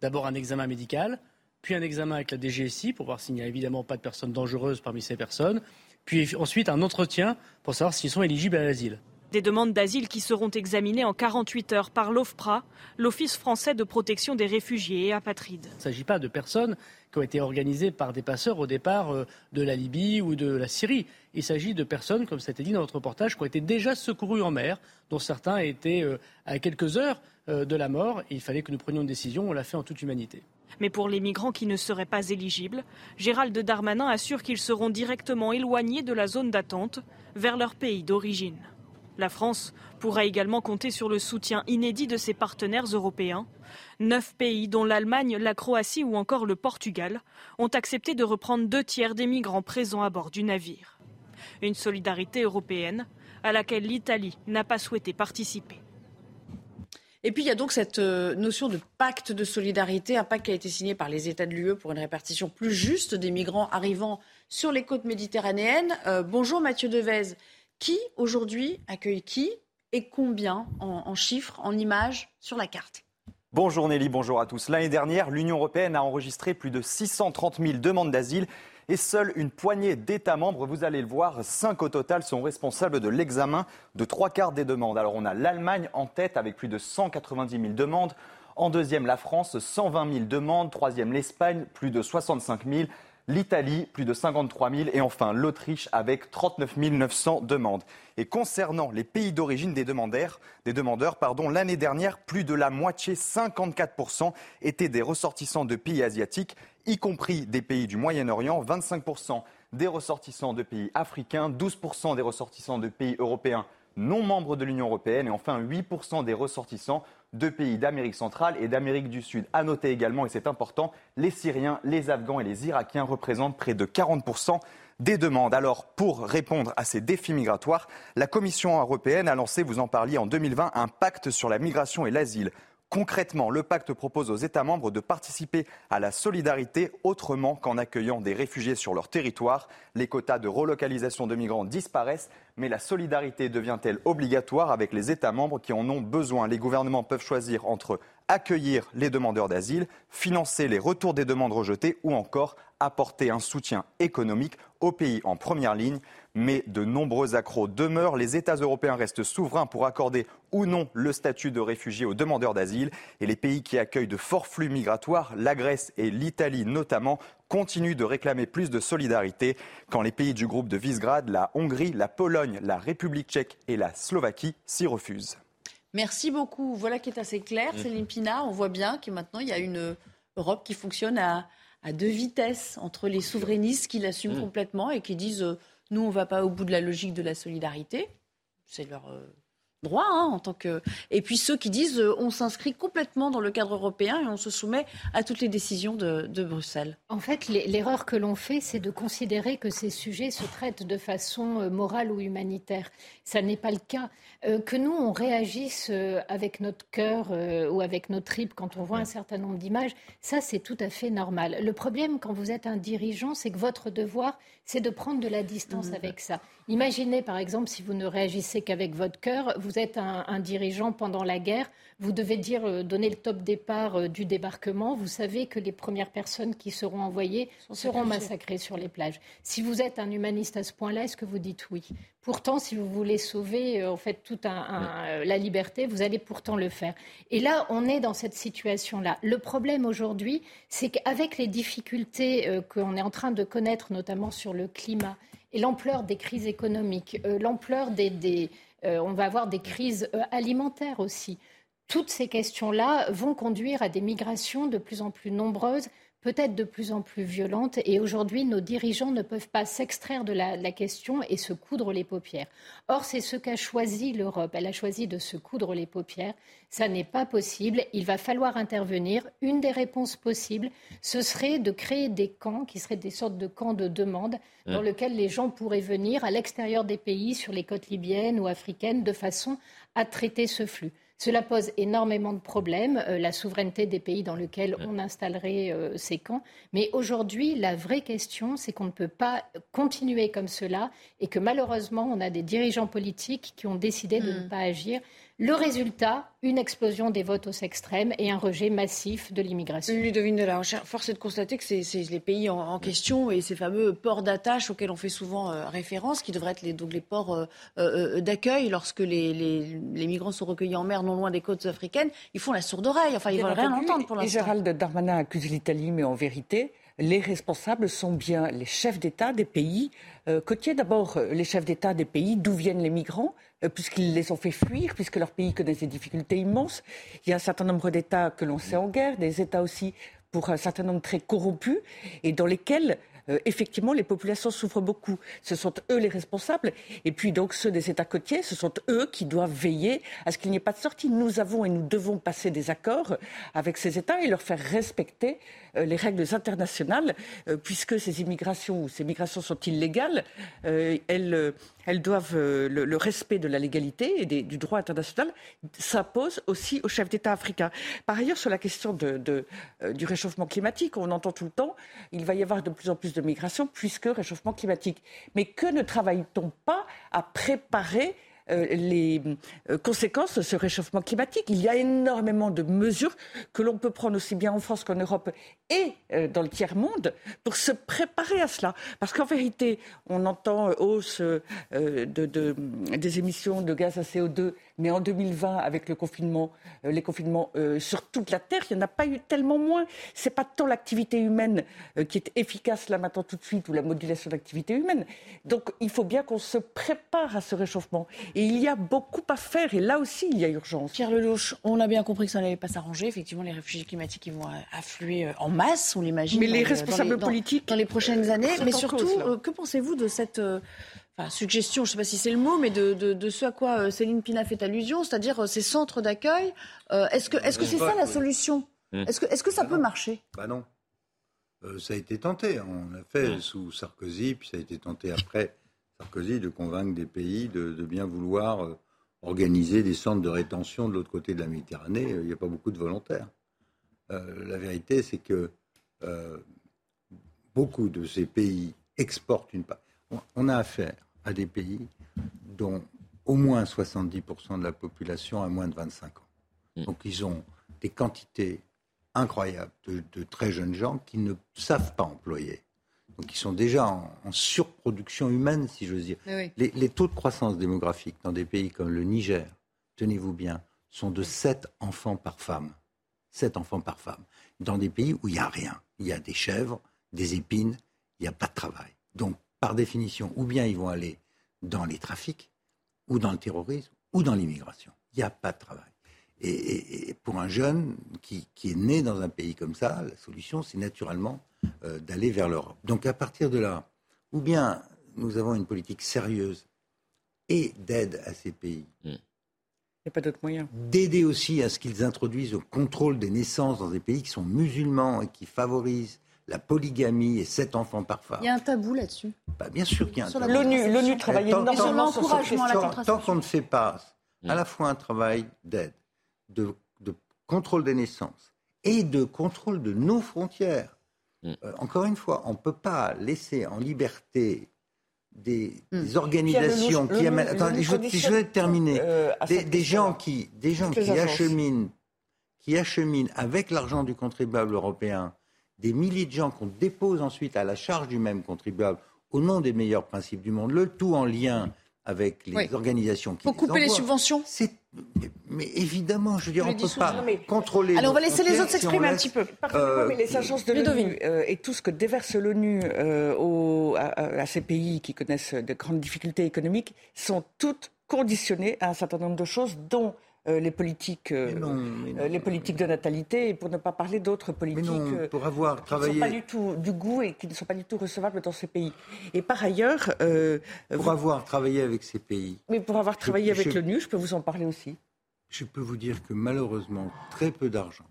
D'abord un examen médical, puis un examen avec la DGSI pour voir s'il n'y a évidemment pas de personnes dangereuses parmi ces personnes, puis ensuite un entretien pour savoir s'ils sont éligibles à l'asile. Des demandes d'asile qui seront examinées en 48 heures par l'OFPRA, l'Office français de protection des réfugiés et apatrides. Il ne s'agit pas de personnes qui ont été organisées par des passeurs au départ euh, de la Libye ou de la Syrie. Il s'agit de personnes, comme ça a été dit dans notre reportage, qui ont été déjà secourues en mer, dont certains étaient euh, à quelques heures euh, de la mort. Et il fallait que nous prenions une décision. On l'a fait en toute humanité. Mais pour les migrants qui ne seraient pas éligibles, Gérald Darmanin assure qu'ils seront directement éloignés de la zone d'attente vers leur pays d'origine. La France pourra également compter sur le soutien inédit de ses partenaires européens. Neuf pays, dont l'Allemagne, la Croatie ou encore le Portugal, ont accepté de reprendre deux tiers des migrants présents à bord du navire. Une solidarité européenne à laquelle l'Italie n'a pas souhaité participer. Et puis il y a donc cette euh, notion de pacte de solidarité, un pacte qui a été signé par les États de l'UE pour une répartition plus juste des migrants arrivant sur les côtes méditerranéennes. Euh, bonjour Mathieu Devez. Qui aujourd'hui accueille qui et combien en, chiffres, en images sur la carte Bonjour Nelly, bonjour à tous. L'année dernière, l'Union européenne a enregistré plus de 630 000 demandes d'asile et seule une poignée d'États membres, vous allez le voir, cinq au total sont responsables de l'examen de trois quarts des demandes. Alors on a l'Allemagne en tête avec plus de 190 000 demandes. En deuxième, la France, 120 000 demandes. Troisième, l'Espagne, plus de 65 000 l'Italie, plus de 53 000, et enfin l'Autriche avec 39 900 demandes. Et concernant les pays d'origine des demandeurs, l'année dernière, plus de la moitié, 54%, étaient des ressortissants de pays asiatiques, y compris des pays du Moyen-Orient, 25% des ressortissants de pays africains, 12% des ressortissants de pays européens non membres de l'Union européenne et enfin 8% des ressortissants deux pays d'Amérique centrale et d'Amérique du Sud. À noter également, et c'est important, les Syriens, les Afghans et les Irakiens représentent près de 40% des demandes. Alors, pour répondre à ces défis migratoires, la Commission européenne a lancé, vous en parliez en 2020, un pacte sur la migration et l'asile. Concrètement, le pacte propose aux États membres de participer à la solidarité autrement qu'en accueillant des réfugiés sur leur territoire. Les quotas de relocalisation de migrants disparaissent, mais la solidarité devient-elle obligatoire avec les États membres qui en ont besoin? Les gouvernements peuvent choisir entre accueillir les demandeurs d'asile, financer les retours des demandes rejetées ou encore apporter un soutien économique aux pays en première ligne. Mais de nombreux accros demeurent. Les États européens restent souverains pour accorder ou non le statut de réfugié aux demandeurs d'asile. Et les pays qui accueillent de forts flux migratoires, la Grèce et l'Italie notamment, continuent de réclamer plus de solidarité quand les pays du groupe de Visegrad, la Hongrie, la Pologne, la République tchèque et la Slovaquie s'y refusent. Merci beaucoup. Voilà qui est assez clair, mmh. Céline Pina. On voit bien que maintenant, il y a une Europe qui fonctionne à, deux vitesses entre les souverainistes qui l'assument mmh. complètement et qui disent euh, nous, on ne va pas au bout de la logique de la solidarité. C'est leur. Droit hein, en tant que et puis ceux qui disent euh, on s'inscrit complètement dans le cadre européen et on se soumet à toutes les décisions de, Bruxelles. En fait, l'erreur que l'on fait, c'est de considérer que ces sujets se traitent de façon euh, morale ou humanitaire. Ça n'est pas le cas. Euh, que nous on réagisse avec notre cœur ou avec notre tripes quand on voit un certain nombre d'images, ça c'est tout à fait normal. Le problème quand vous êtes un dirigeant, c'est que votre devoir, c'est de prendre de la distance mmh. avec ça. Imaginez par exemple si vous ne réagissez qu'avec votre cœur, vous êtes un, dirigeant pendant la guerre, vous devez dire euh, donner le top départ euh, du débarquement. Vous savez que les premières personnes qui seront envoyées seront massacrées sur les plages. Si vous êtes un humaniste à ce point-là, est-ce que vous dites oui? Pourtant, si vous voulez sauver euh, en fait toute la liberté, vous allez pourtant le faire. Et là, on est dans cette situation-là. Le problème aujourd'hui, c'est qu'avec les difficultés qu'on est en train de connaître, notamment sur le climat et l'ampleur des crises économiques, euh, l'ampleur des, euh, on va avoir des crises euh, alimentaires aussi. Toutes ces questions-là vont conduire à des migrations de plus en plus nombreuses peut-être de plus en plus violente. Et aujourd'hui, nos dirigeants ne peuvent pas s'extraire de la, question et se coudre les paupières. Or, c'est ce qu'a choisi l'Europe. Elle a choisi de se coudre les paupières. Ça n'est pas possible. Il va falloir intervenir. Une des réponses possibles, ce serait de créer des camps qui seraient des sortes de camps de demande dans mmh. lesquels les gens pourraient venir à l'extérieur des pays, sur les côtes libyennes ou africaines, de façon à traiter ce flux. Cela pose énormément de problèmes, euh, la souveraineté des pays dans lesquels on installerait euh, ces camps. Mais aujourd'hui, la vraie question, c'est qu'on ne peut pas continuer comme cela et que malheureusement, on a des dirigeants politiques qui ont décidé de ne hmm. pas agir. Le résultat, une explosion des votes aux extrêmes et un rejet massif de l'immigration. Ludovine de la Recherche, force est de constater que c'est les pays en, question et ces fameux ports d'attache auxquels on fait souvent euh, référence, qui devraient être les, donc les ports euh, euh, d'accueil lorsque les, migrants sont recueillis en mer non loin des côtes africaines, ils font la sourde oreille. Enfin, ils ne veulent rien entendre pour l'instant. Et Gérald Darmanin accuse l'Italie, mais en vérité, les responsables sont bien les chefs d'État des pays côtiers. D'abord, les chefs d'État des pays d'où viennent les migrants euh, puisqu'ils les ont fait fuir, puisque leur pays connaît des difficultés immenses. Il y a un certain nombre d'États que l'on sait en guerre, des États aussi pour un certain nombre très corrompus, et dans lesquels euh, effectivement, les populations souffrent beaucoup. Ce sont eux les responsables. Et puis, donc, ceux des États côtiers, ce sont eux qui doivent veiller à ce qu'il n'y ait pas de sortie. Nous avons et nous devons passer des accords avec ces États et leur faire respecter euh, les règles internationales, euh, puisque ces immigrations ou ces migrations sont illégales, elles, elles doivent le, respect de la légalité et du droit international s'impose aussi aux chefs d'État africains. Par ailleurs, sur la question de, du réchauffement climatique, on entend tout le temps, il va y avoir de plus en plus de migration puisque réchauffement climatique. Mais que ne travaille-t-on pas à préparer euh, les euh, conséquences de ce réchauffement climatique. Il y a énormément de mesures que l'on peut prendre aussi bien en France qu'en Europe et euh, dans le tiers-monde pour se préparer à cela. Parce qu'en vérité, on entend hausse de, de, des émissions de gaz à CO2, mais en 2020, avec le confinement, les confinements sur toute la Terre, il n'y en a pas eu tellement moins. C'est pas tant l'activité humaine qui est efficace là maintenant tout de suite ou la modulation d'activité humaine. Donc il faut bien qu'on se prépare à ce réchauffement. Et il y a beaucoup à faire. Et là aussi, il y a urgence. Pierre Lelouch, on a bien compris que ça n'allait pas s'arranger. Effectivement, les réfugiés climatiques ils vont affluer en masse, on l'imagine. Mais les responsables politiques. Dans les prochaines années. Mais surtout, euh, que pensez-vous de cette. Euh, suggestion, je ne sais pas si c'est le mot, mais de, ce à quoi euh, Céline Pina fait allusion, c'est-à-dire ces centres d'accueil. est-ce que est-ce que c'est ça la solution? Mmh. Est-ce que, est-ce que ça bah peut marcher? Bah non. ça a été tenté. Hein. On l'a fait mmh. sous Sarkozy, puis ça a été tenté après Sarkozy de convaincre des pays de, bien vouloir euh, organiser des centres de rétention de l'autre côté de la Méditerranée. Il n'y a pas beaucoup de volontaires. Euh, la vérité, c'est que euh, beaucoup de ces pays exportent une part. On a affaire à des pays dont au moins 70% de la population a moins de 25 ans. Mm. Donc ils ont des quantités incroyables de très jeunes gens qui ne savent pas employer donc ils sont déjà en, surproduction humaine, si j'ose dire. Les, taux de croissance démographique dans des pays comme le Niger, tenez-vous bien, sont de 7 enfants par femme. 7 enfants par femme. Dans des pays où il n'y a rien. Il y a des chèvres, des épines, il n'y a pas de travail. Donc, par définition, ou bien ils vont aller dans les trafics, ou dans le terrorisme, ou dans l'immigration. Il n'y a pas de travail. Et, pour un jeune qui, est né dans un pays comme ça, la solution, c'est naturellement euh, d'aller vers l'Europe. Donc à partir de là, ou bien nous avons une politique sérieuse et d'aide à ces pays. Hmm. Il n'y a pas d'autre moyen. D'aider aussi à ce qu'ils introduisent au contrôle des naissances dans des pays qui sont musulmans et qui favorisent la polygamie et sept enfants par femme. Il y a un tabou là-dessus. Bah, bien sûr qu'il y a un tabou. L'ONU travaille énormément sur l'encouragement à la Tant qu'on ne fait pas à hmm. la fois un travail d'aide, de, contrôle des naissances et de contrôle de nos frontières. Mm. Euh, encore une fois, on ne peut pas laisser en liberté des, mm. organisations qui amènent. Attendez, je, vais terminer. Euh, des, gens qui, des gens qui acheminent, qui acheminent avec l'argent du contribuable européen des milliers de gens qu'on dépose ensuite à la charge du même contribuable au nom des meilleurs principes du monde, le tout en lien avec les organisations qui Pour couper les subventions mais, évidemment, je veux dire, on ne peut pas contrôler. Allez, on va laisser les autres s'exprimer un petit peu. Euh, mais les agences de l'ONU euh, et tout ce que déverse l'ONU euh, à, ces pays qui connaissent de grandes difficultés économiques sont toutes conditionnées à un certain nombre de choses, dont euh, les politiques, euh, les politiques de natalité, et pour ne pas parler d'autres politiques euh, pour avoir qui ne sont pas du tout du goût et qui ne sont pas du tout recevables dans ces pays. Et par ailleurs, pour avoir travaillé avec ces pays, mais pour avoir travaillé avec l'ONU, je peux vous en parler aussi. Je peux vous dire que malheureusement, très peu d'argent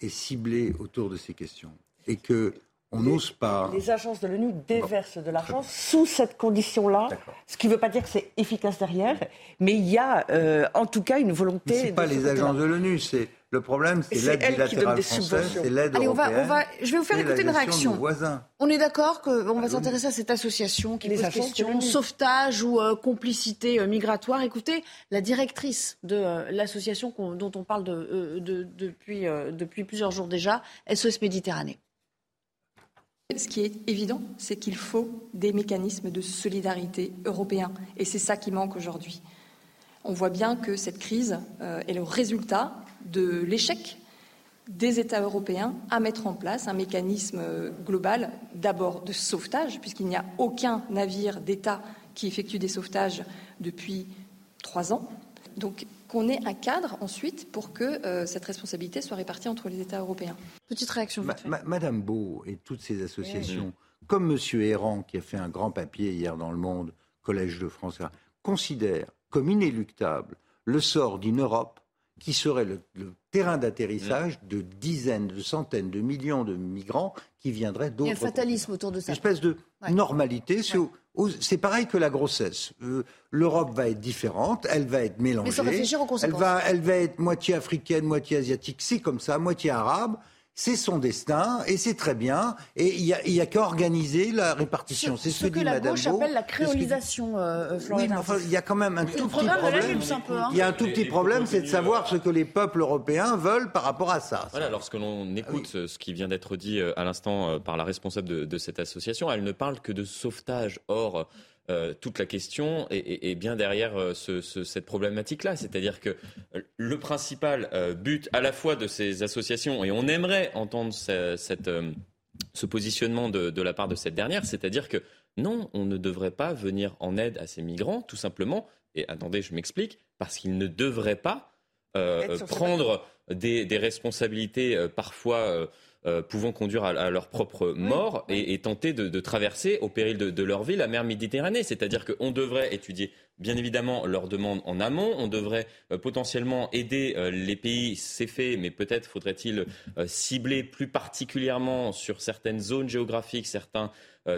est ciblé autour de ces questions et que on n'ose pas. Les agences de l'ONU déversent de l'argent sous cette condition-là, ce qui ne veut pas dire que c'est efficace derrière, mais il y a euh, en tout cas une volonté. Ce n'est pas les agences de l'ONU, c'est le problème, c'est l'aide bilatérale française, c'est l'aide Allez, on va, on va, je vais vous faire écouter une réaction. On est d'accord qu'on va s'intéresser à cette association qui les pose question, sauvetage ou euh, complicité euh, migratoire. Écoutez, la directrice de l'association dont on parle de, depuis, depuis plusieurs jours déjà, SOS Méditerranée. Ce qui est évident, c'est qu'il faut des mécanismes de solidarité européens. Et c'est ça qui manque aujourd'hui. On voit bien que cette crise euh, est le résultat de l'échec des États européens à mettre en place un mécanisme euh, global, d'abord de sauvetage, puisqu'il n'y a aucun navire d'État qui effectue des sauvetages depuis trois ans. Qu'on ait un cadre ensuite pour que euh, cette responsabilité soit répartie entre les États européens. Petite réaction. Madame Beau et toutes ces associations, comme Monsieur Errand qui a fait un grand papier hier dans Le Monde, Collège de France, considèrent comme inéluctable le sort d'une Europe qui serait le, terrain d'atterrissage de dizaines, de centaines de millions de migrants qui viendraient d'autres. Il y a un fatalisme autour de ça. Une espèce de normalité. C'est pareil que la grossesse. Euh, L'Europe va être différente, elle va être mélangée. Mais sans réfléchir aux conséquences. Elle va, elle va être moitié africaine, moitié asiatique. C'est comme ça, moitié arabe. C'est son destin et c'est très bien. Et il n'y a, a qu'à organiser la répartition. C'est ce, ce que, dit la Madame gauche Beau. appelle la C'est ce que dit- créolisation, euh, Florian Oui, mais enfin, il y a quand même un Le tout petit problème. Hein. Il y a un tout petit problème, c'est de savoir ce que les peuples européens veulent par rapport à ça. Voilà, lorsque l'on écoute ce ce qui vient d'être dit euh, à l'instant euh, par la responsable de, de cette association, elle ne parle que de sauvetage. Or, euh, toute la question est, est- est bien derrière euh, ce- ce- cette problématique-là. C'est-à-dire que euh, le principal euh, but à la fois de ces associations, et on aimerait entendre ce, cette, ce positionnement de, de la part de cette dernière, c'est-à-dire que non, on ne devrait pas venir en aide à ces migrants, tout simplement, et attendez, je m'explique, parce qu'ils ne devraient pas prendre des, des responsabilités parfois euh, pouvant conduire à, à leur propre mort et, et tenter de, de traverser au péril de, de leur vie la mer Méditerranée. C'est-à-dire qu'on devrait étudier bien évidemment leurs demandes en amont, on devrait euh, potentiellement aider euh, les pays, c'est fait, mais peut-être faudrait-il euh, cibler plus particulièrement sur certaines zones géographiques, certains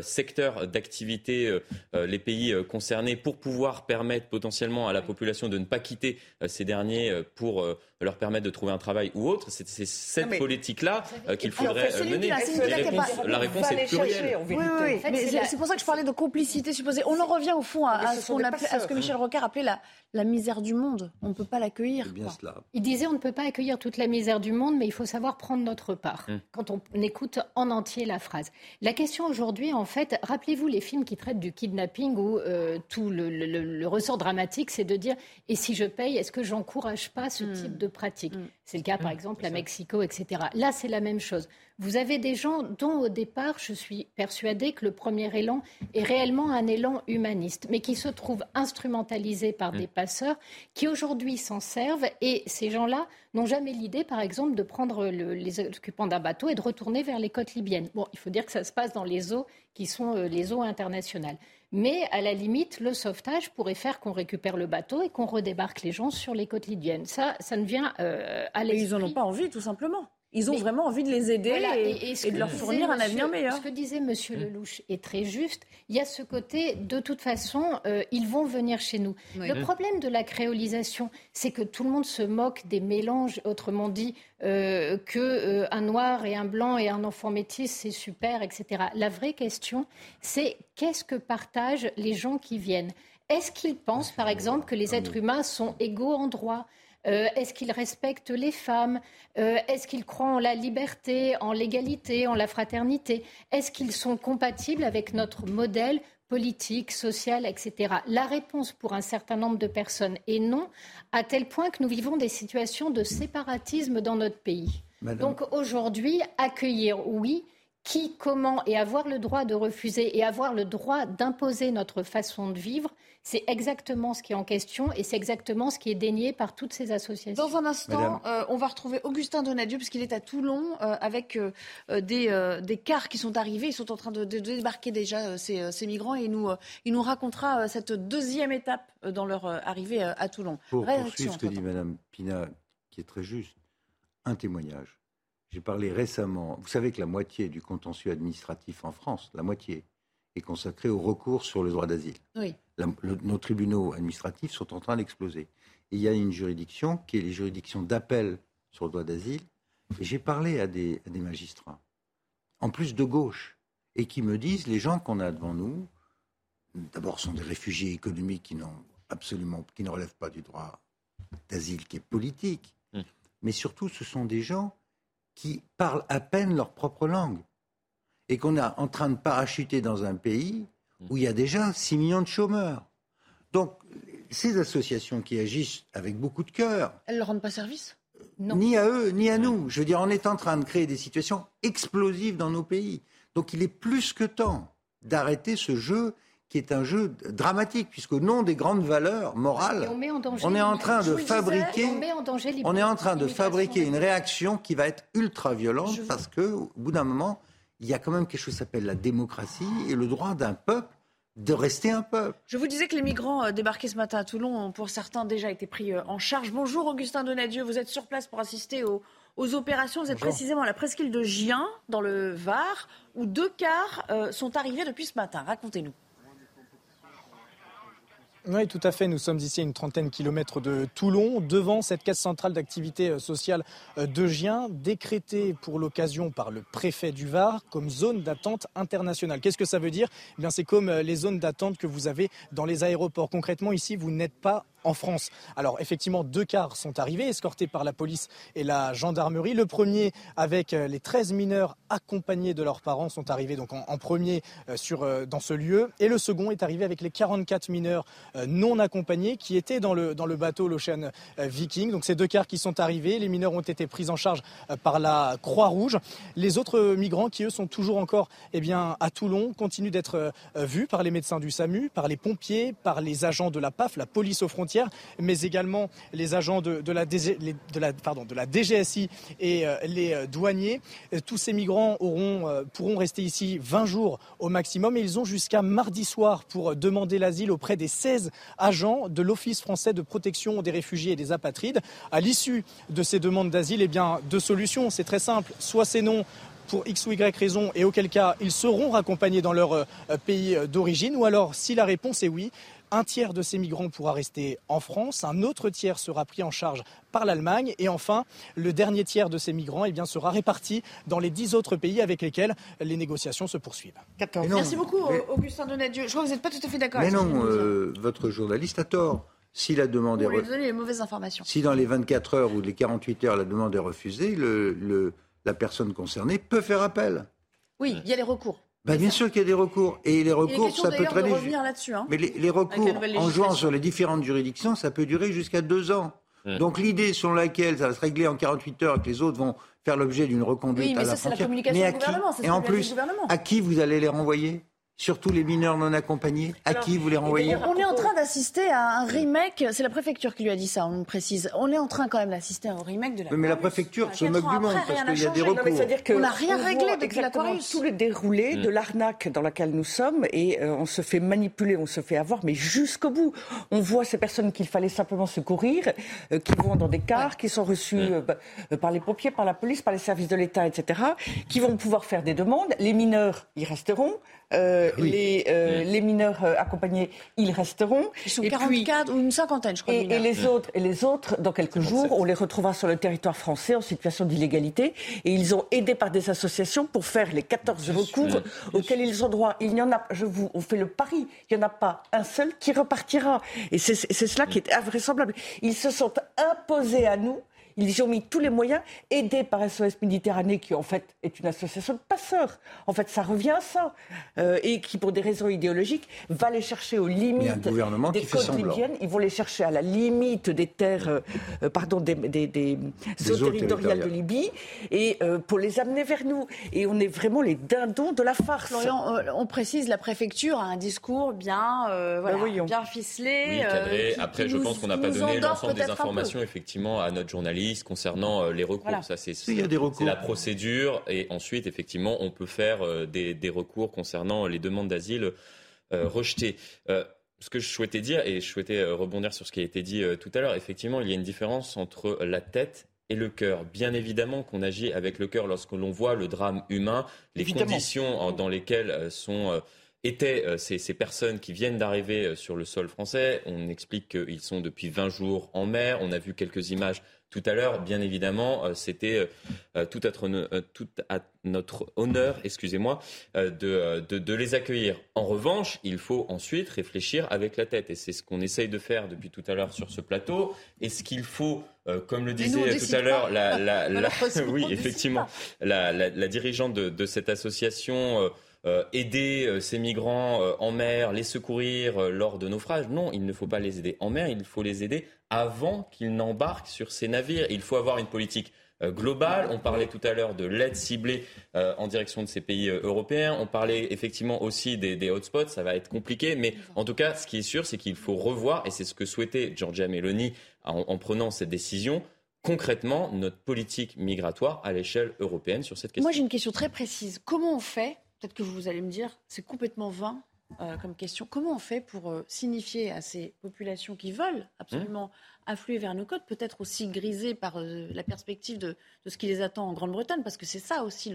secteurs d'activité les pays concernés pour pouvoir permettre potentiellement à la population de ne pas quitter ces derniers pour leur permettre de trouver un travail ou autre. C'est cette politique-là qu'il faudrait mener. l'a- réponses- pas- réponse est plurielle. Oui, oui, oui. En fait, Mais c'est pour ça que je parlais de complicité supposée. On en revient au fond à, à ce qu'on ce que. Michel Rocard appelait la, la misère du monde. On ne peut pas l'accueillir. cela. Il disait on ne peut pas accueillir toute la misère du monde, mais il faut savoir prendre notre part. Hum. Quand on écoute en entier la phrase. La question aujourd'hui, en fait, rappelez-vous les films qui traitent du kidnapping où euh, tout le, le- le- le ressort dramatique, c'est de dire et si je paye, est-ce que j'encourage pas ce type de pratique? C'est le cas, par exemple, à Mexico, etc. Là, c'est la même chose. Vous avez des gens dont, au départ, je suis persuadée que le premier élan est réellement un élan humaniste, mais qui se trouvent instrumentalisés par des passeurs qui aujourd'hui s'en servent. Et ces gens-là n'ont jamais l'idée, par exemple, de prendre le- les occupants d'un bateau et de retourner vers les côtes libyennes. Bon, il faut dire que ça se passe dans les eaux qui sont euh, les eaux internationales. Mais à la limite, le sauvetage pourrait faire qu'on récupère le bateau et qu'on redébarque les gens sur les côtes libyennes. Ça, ça ne vient euh, à Mais l'esprit. ils n'en ont pas envie, tout simplement. Ils ont Mais- vraiment envie de les aider Voilà, et, de leur fournir un monsieur- avenir meilleur. Ce que disait Monsieur Lelouch est très juste. Il y a ce côté, de toute façon, euh, ils vont venir chez nous. Oui. Le Mhm. problème de la créolisation, c'est que tout le monde se moque des mélanges, autrement dit, euh, que euh, un noir et un blanc et un enfant métis, c'est super, etc. La vraie question, c'est qu'est-ce que partagent les gens qui viennent? Est-ce qu'ils pensent, par exemple, que les êtres humains sont égaux en droit? Euh, Est-ce qu'ils respectent les femmes? Euh, Est-ce qu'ils croient en la liberté, en l'égalité, en la fraternité? Est-ce qu'ils sont compatibles avec notre modèle politique, social, etc. La réponse pour un certain nombre de personnes est non, à tel point que nous vivons des situations de séparatisme dans notre pays. Madame- Donc aujourd'hui, accueillir, oui. Qui, comment et avoir le droit de refuser et avoir le droit d'imposer notre façon de vivre, c'est exactement ce qui est en question et c'est exactement ce qui est dénié par toutes ces associations. Dans un instant, euh, on va retrouver Augustin Donadieu, puisqu'il est à Toulon, euh, avec euh, des, euh, des cars qui sont arrivés. Ils sont en train de, débarquer déjà, euh, ces, ces migrants, et il nous, euh, il nous racontera euh, cette deuxième étape euh, dans leur euh, arrivée euh, à Toulon. Pour poursuivre ce que dit. Mme Pina, qui est très juste, un témoignage. J'ai parlé récemment, vous savez que la moitié du contentieux administratif en France, la moitié, est consacrée au recours sur le droit d'asile. Oui. La- le- nos tribunaux administratifs sont en train d'exploser. Il y a une juridiction qui est les juridictions d'appel sur le droit d'asile. Et j'ai parlé à des, à des magistrats, en plus de gauche, et qui me disent les gens qu'on a devant nous, d'abord sont des réfugiés économiques qui n'ont absolument, qui ne relèvent pas du droit d'asile qui est politique, mais surtout ce sont des gens qui parlent à peine leur propre langue et qu'on est en train de parachuter dans un pays où il y a déjà 6 millions de chômeurs. Donc, ces associations qui agissent avec beaucoup de cœur, Elles ne leur rendent pas service? Ni à eux, ni à nous. Je veux dire, on est en train de créer des situations explosives dans nos pays. Donc il est plus que temps d'arrêter ce jeu qui est un jeu dramatique, puisqu'au nom des grandes valeurs morales, on met en danger on est en train de disais, fabriquer, on met en danger on est en train de fabriquer une réaction qui va être ultra violente parce que, au bout d'un moment, il y a quand même quelque chose qui s'appelle la démocratie et le droit d'un peuple de rester un peuple. Je vous disais que les migrants euh, débarqués ce matin à Toulon ont pour certains déjà été pris euh, en charge. Bonjour Augustin Donadieu, vous êtes sur place pour assister aux, aux opérations. Vous êtes Bonjour. précisément à la presqu'île de Gien, dans le Var, où deux cars euh, sont arrivés depuis ce matin. Racontez-nous. Oui, tout à fait. Nous sommes ici à une trentaine de kilomètres de Toulon, devant cette caisse centrale d'activité euh, sociale euh, de Gien, décrétée pour l'occasion par le préfet du Var comme zone d'attente internationale. Qu'est-ce que ça veut dire? Eh bien, C'est comme euh, les zones d'attente que vous avez dans les aéroports. Concrètement, ici, vous n'êtes pas en France. Alors effectivement, deux cars sont arrivés, escortés par la police et la gendarmerie. Le premier, avec les 13 mineurs accompagnés de leurs parents, sont arrivés donc en, premier sur, dans ce lieu. Et le second est arrivé avec les 44 mineurs euh, non accompagnés qui étaient dans le, dans le bateau l'Ocean euh, Viking. Donc ces deux cars qui sont arrivés, les mineurs ont été pris en charge euh, par la Croix-Rouge. Les autres migrants qui eux sont toujours encore eh bien, à Toulon continuent d'être vus par les médecins du SAMU, par les pompiers, par les agents de la PAF, la police aux frontières, mais également les agents de, la, DGSI et les douaniers. Tous ces migrants pourront rester ici 20 jours au maximum et ils ont jusqu'à mardi soir pour demander l'asile auprès des 16 agents de l'Office français de protection des réfugiés et des apatrides. À l'issue de ces demandes d'asile, eh deux solutions. C'est très simple. Soit c'est non pour X ou Y raison et auquel cas ils seront raccompagnés dans leur euh, pays d'origine ou alors si la réponse est oui, un tiers de ces migrants pourra rester en France, un autre tiers sera pris en charge par l'Allemagne et enfin le dernier tiers de ces migrants eh bien, sera réparti dans les dix autres pays avec lesquels les négociations se poursuivent. Merci beaucoup Augustin Donadieu. Je crois que vous n'êtes pas tout à fait d'accord. Mais non, euh, votre journaliste a tort. Si la demande est les mauvaises informations. Si dans les 24 heures ou les 48 heures la demande est refusée, le, la personne concernée peut faire appel. Oui, il y a les recours. Bah, bien sûr qu'il y a des recours. Et les recours, ça peut traîner. Hein. Mais les, recours, en jouant sur les différentes juridictions, ça peut durer jusqu'à deux ans. Donc l'idée selon laquelle ça va se régler en 48 heures et que les autres vont faire l'objet d'une reconduite à la frontière. La communication mais du gouvernement, et en plus, à qui vous allez les renvoyer? Surtout les mineurs non accompagnés, à qui vous les renvoyez On est en train d'assister à un remake, c'est la préfecture qui lui a dit ça, on précise. On est en train quand même d'assister à un remake de la Mais la préfecture se moque du monde parce qu'il y a des recours. on n'a rien réglé depuis l'Aquarius. Tout le déroulé de mm. l'arnaque dans laquelle nous sommes et euh, on se fait manipuler, on se fait avoir, mais jusqu'au bout. On voit ces personnes qu'il fallait simplement secourir, euh, qui vont dans des cars, qui sont reçus mm. euh, bah, par les pompiers, par la police, par les services de l'État, etc., qui vont pouvoir faire des demandes. Les mineurs, ils resteront. Euh, les, euh, les, mineurs euh, accompagnés, ils resteront. Ils sont et 44 ou une cinquantaine, je crois. Et, et, les autres, et les autres, dans quelques jours, on les retrouvera sur le territoire français en situation d'illégalité. Et ils ont aidé par des associations pour faire les 14 recours auxquels ils ont droit. Il n'y en a, je vous, on fait le pari, il n'y en a pas un seul qui repartira. Et c'est cela qui est invraisemblable. Ils se sont imposés à nous ils y ont mis tous les moyens, aidés par SOS Méditerranée, qui en fait est une association de passeurs. En fait, ça revient à ça. Euh, et qui, pour des raisons idéologiques, va les chercher aux limites des côtes libyennes. Ils vont les chercher à la limite des terres, euh, euh, pardon, des, des, des, eaux territoriales de Libye, et pour les amener vers nous. Et on est vraiment les dindons de la farce. Florian, on précise, la préfecture a un discours bien, voilà, bien ficelé. Oui, Après, je pense qu'on n'a pas donné l'ensemble des informations, effectivement, à notre journaliste concernant euh, les recours. Ça, c'est, la procédure. Et ensuite, effectivement, on peut faire euh, des, recours concernant les demandes d'asile euh, rejetées ce que je souhaitais dire, et je souhaitais rebondir sur ce qui a été dit tout à l'heure, effectivement, il y a une différence entre la tête et le cœur. Bien évidemment qu'on agit avec le cœur lorsque l'on voit le drame humain, les conditions dans lesquelles sont étaient ces, ces, personnes qui viennent d'arriver sur le sol français. On explique qu'ils sont depuis 20 jours en mer. On a vu quelques images tout à l'heure, bien évidemment, euh, c'était euh, tout, à, tout à notre honneur, excusez-moi, euh, de, de, les accueillir. En revanche, il faut ensuite réfléchir avec la tête, et c'est ce qu'on essaye de faire depuis tout à l'heure sur ce plateau. Est-ce qu'il faut, comme le disait tout à l'heure, la, la, la, oui, effectivement, la, dirigeante de, de cette association euh, aider euh, ces migrants euh, en mer, les secourir lors de naufrages. Non, il ne faut pas les aider en mer, il faut les aider avant qu'ils n'embarquent sur ces navires. Il faut avoir une politique globale. On parlait tout à l'heure de l'aide ciblée en direction de ces pays européens. On parlait effectivement aussi des, hotspots. Ça va être compliqué, mais en tout cas, ce qui est sûr, c'est qu'il faut revoir, et c'est ce que souhaitait Giorgia Meloni en prenant cette décision, concrètement notre politique migratoire à l'échelle européenne sur cette question. Moi, j'ai une question très précise. Comment on fait peut-être que vous allez me dire, c'est complètement vain euh, comme question. Comment on fait pour euh, signifier à ces populations qui veulent absolument mmh. affluer vers nos côtes, peut-être aussi grisées par euh, la perspective de, ce qui les attend en Grande-Bretagne, parce que c'est ça aussi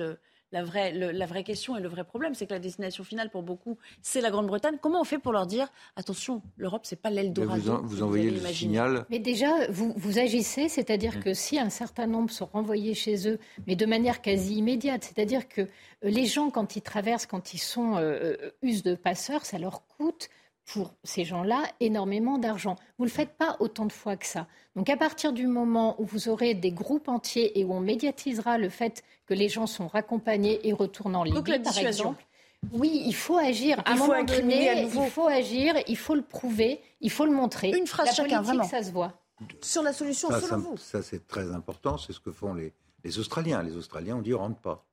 la vraie, la vraie question et le vrai problème, c'est que la destination finale pour beaucoup, c'est la Grande-Bretagne. Comment on fait pour leur dire attention, l'Europe, c'est pas l'Eldorado Vous, vous envoyez le signal. Mais déjà, vous, vous agissez, c'est-à-dire mm. que si un certain nombre sont renvoyés chez eux, mais de manière quasi immédiate, c'est-à-dire que euh, les gens, quand ils traversent, quand ils sont euh, euh de passeurs, ça leur coûte pour ces gens-là énormément d'argent. Vous ne le faites pas autant de fois que ça. Donc à partir du moment où vous aurez des groupes entiers et où on médiatisera le fait que les gens sont raccompagnés et retournent en Libye, par exemple, oui, il faut agir. À un moment donné, il faut agir, il faut le prouver, il faut le montrer. Une phrase la chacun, politique, ça se voit. Sur la solution, ça, selon ça, vous Ça, c'est très important. C'est ce que font les, les, Australiens. Les Australiens ont dit on rentre pas.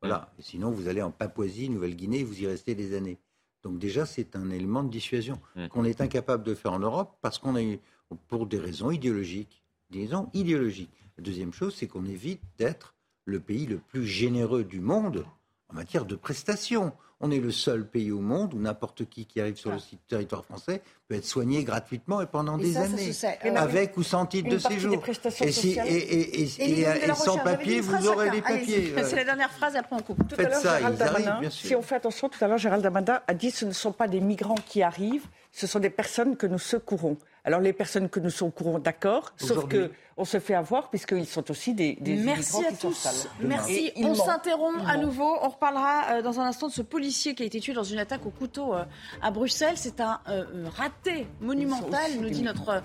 Voilà. Et sinon, vous allez en Papouasie, Nouvelle-Guinée, vous y restez des années. Donc déjà, c'est un élément de dissuasion mmh. qu'on est incapable de faire en Europe parce qu'on est pour des raisons idéologiques. Des raisons idéologiques. La deuxième chose, c'est qu'on évite d'être le pays le plus généreux du monde en matière de prestations. On est le seul pays au monde où n'importe qui qui arrive sur le territoire français peut être soigné gratuitement et pendant des années, avec ou sans titre de séjour. Et, si, et, et, sans papier, vous aurez les papiers. C'est la dernière phrase, après on coupe. Tout à l'heure, Gérald Darmanin, si on fait attention, tout à l'heure, Gérald Darmanin a dit que ce ne sont pas des migrants qui arrivent, ce sont des personnes que nous secourons. Alors les personnes que nous courant, d'accord, sauf qu'on se fait avoir puisqu'ils sont aussi des, des Merci à tous. Merci. on s'interrompt à nouveau. On reparlera euh, dans un instant de ce policier qui a été tué dans une attaque au couteau euh, à Bruxelles. C'est un euh, raté monumental, nous dit notre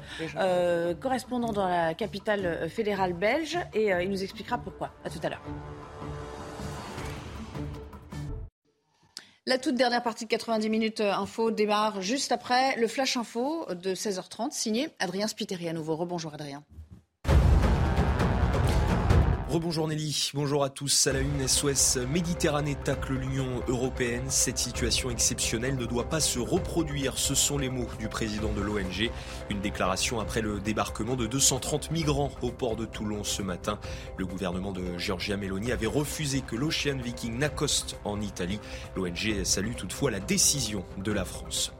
correspondant dans la capitale fédérale belge, et il nous expliquera pourquoi. À tout à l'heure. La toute dernière partie de 90 minutes euh, info démarre juste après le flash info de 16h30, signé Adrien Spiteri à nouveau. Rebonjour Adrien. Rebonjour Nelly, bonjour à tous. À la une, SOS Méditerranée tacle l'Union européenne. Cette situation exceptionnelle ne doit pas se reproduire. Ce sont les mots du président de l'ONG. Une déclaration après le débarquement de 230 migrants au port de Toulon ce matin. Le gouvernement de Giorgia Meloni avait refusé que l'Ocean Viking n'accoste en Italie. L'ONG salue toutefois la décision de la France.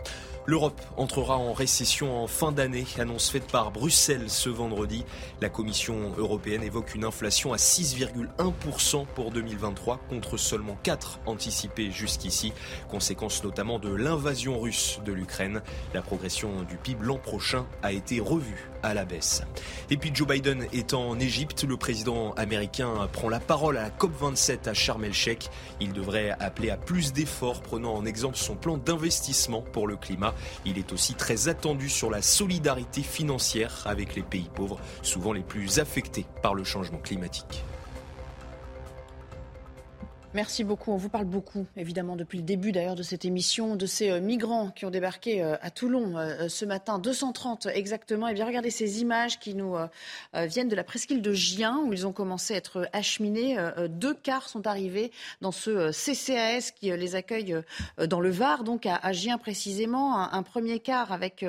L'Europe entrera en récession en fin d'année, annonce faite par Bruxelles ce vendredi. La Commission européenne évoque une inflation à 6,1% pour 2023 contre seulement 4 anticipés jusqu'ici, conséquence notamment de l'invasion russe de l'Ukraine. La progression du PIB l'an prochain a été revue à la baisse. Et puis Joe Biden est en Égypte, le président américain prend la parole à la COP27 à Sharm el-Sheikh. Il devrait appeler à plus d'efforts, prenant en exemple son plan d'investissement pour le climat. Il est aussi très attendu sur la solidarité financière avec les pays pauvres, souvent les plus affectés par le changement climatique. Merci beaucoup. On vous parle beaucoup, évidemment, depuis le début d'ailleurs de cette émission, de ces euh, migrants qui ont débarqué euh, à Toulon euh, ce matin, 230 exactement. Et eh bien regardez ces images qui nous viennent de la presqu'île de Gien, où ils ont commencé à être acheminés. Deux cars sont arrivés dans ce CCAS qui les accueille dans le Var, donc à Gien précisément. Un premier car avec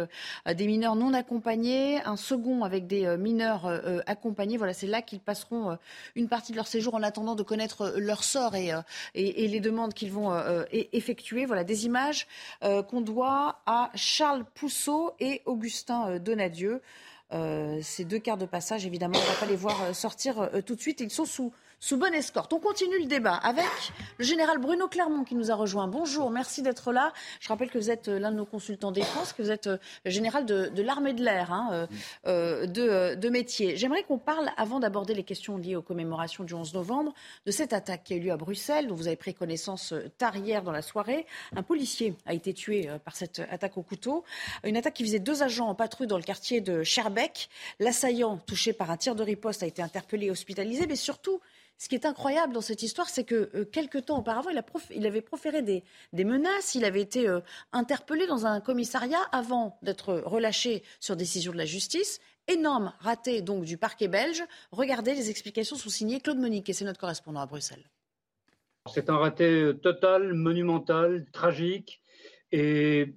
des mineurs non accompagnés, un second avec des mineurs accompagnés. Voilà, c'est là qu'ils passeront une partie de leur séjour en attendant de connaître leur sort euh, et, les demandes qu'ils vont euh, effectuer. Voilà des images euh, qu'on doit à Charles Pousseau et Augustin Donadieu. Ces deux quarts de passage, évidemment, on ne va pas les voir sortir tout de suite. Ils sont sous sous bonne escorte. On continue le débat avec le général Bruno Clermont qui nous a rejoint. Bonjour, merci d'être là. Je rappelle que vous êtes euh, l'un de nos consultants défense, que vous êtes euh, général de, l'armée de l'air hein, euh, de, métier. J'aimerais qu'on parle, avant d'aborder les questions liées aux commémorations du 11 novembre, de cette attaque qui a eu lieu à Bruxelles, dont vous avez pris connaissance tard hier dans la soirée. Un policier a été tué par cette attaque au couteau. Une attaque qui visait deux agents en patrouille dans le quartier de L'assaillant, touché par un tir de riposte, a été interpellé et hospitalisé, mais surtout, ce qui est incroyable dans cette histoire, c'est que euh, quelques temps auparavant, il, avait proféré des, menaces, il avait été euh, interpellé dans un commissariat avant d'être relâché sur décision de la justice. Énorme raté donc du parquet belge. Regardez, les explications sont signées Claude Monique et c'est notre correspondant à Bruxelles. C'est un raté euh, total, monumental, tragique et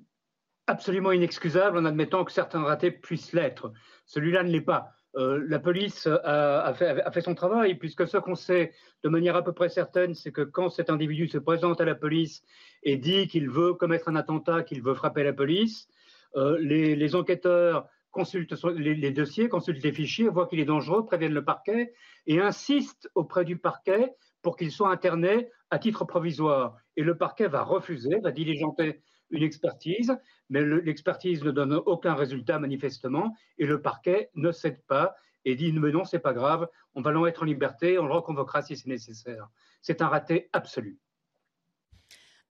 absolument inexcusable en admettant que certains ratés puissent l'être. Celui-là ne l'est pas. Euh, la police a, fait, son travail, puisque ce qu'on sait de manière à peu près certaine, c'est que quand cet individu se présente à la police et dit qu'il veut commettre un attentat, qu'il veut frapper la police, euh, les, enquêteurs consultent les, dossiers, consultent les fichiers, voient qu'il est dangereux, préviennent le parquet et insistent auprès du parquet pour qu'il soit interné à titre provisoire. Et le parquet va refuser, va diligenter une expertise, mais l'expertise ne donne aucun résultat manifestement, et le parquet ne cède pas et dit mais non, c'est pas grave, on va l'en mettre en liberté, on le reconvoquera si c'est nécessaire. C'est un raté absolu.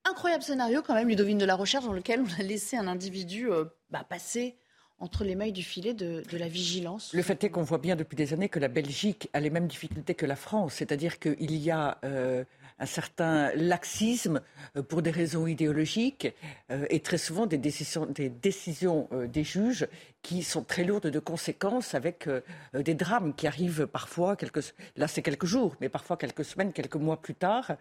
Incroyable scénario quand même, Ludovine de la Recherche, dans lequel on a laissé un individu euh, bah, passer entre les mailles du filet de, la vigilance. Le fait est qu'on voit bien depuis des années que la Belgique a les mêmes difficultés que la France, c'est-à-dire qu'il y a euh, un certain laxisme euh, pour des raisons idéologiques euh, et très souvent des décisions euh, des juges qui sont très lourdes de conséquences avec des drames qui arrivent parfois, quelques, là c'est quelques jours, mais parfois quelques semaines, quelques mois plus tard.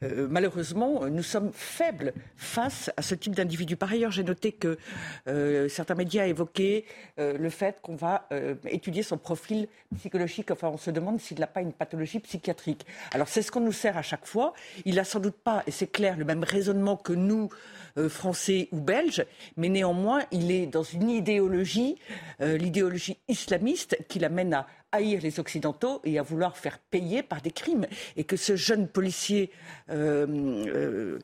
malheureusement, nous sommes faibles face à ce type d'individus. Par ailleurs, j'ai noté que certains médias évoquaient le fait qu'on va étudier son profil psychologique. Enfin, on se demande s'il n'a pas une pathologie psychiatrique. C'est ce qu'on nous sert à chaque fois. Il n'a sans doute pas, et c'est clair, le même raisonnement que nous, euh, Français ou Belges, mais néanmoins, il est dans une idéologie, euh, l'idéologie islamiste, qui l'amène à haïr les Occidentaux et à vouloir faire payer par des crimes. Et que ce jeune policier euh,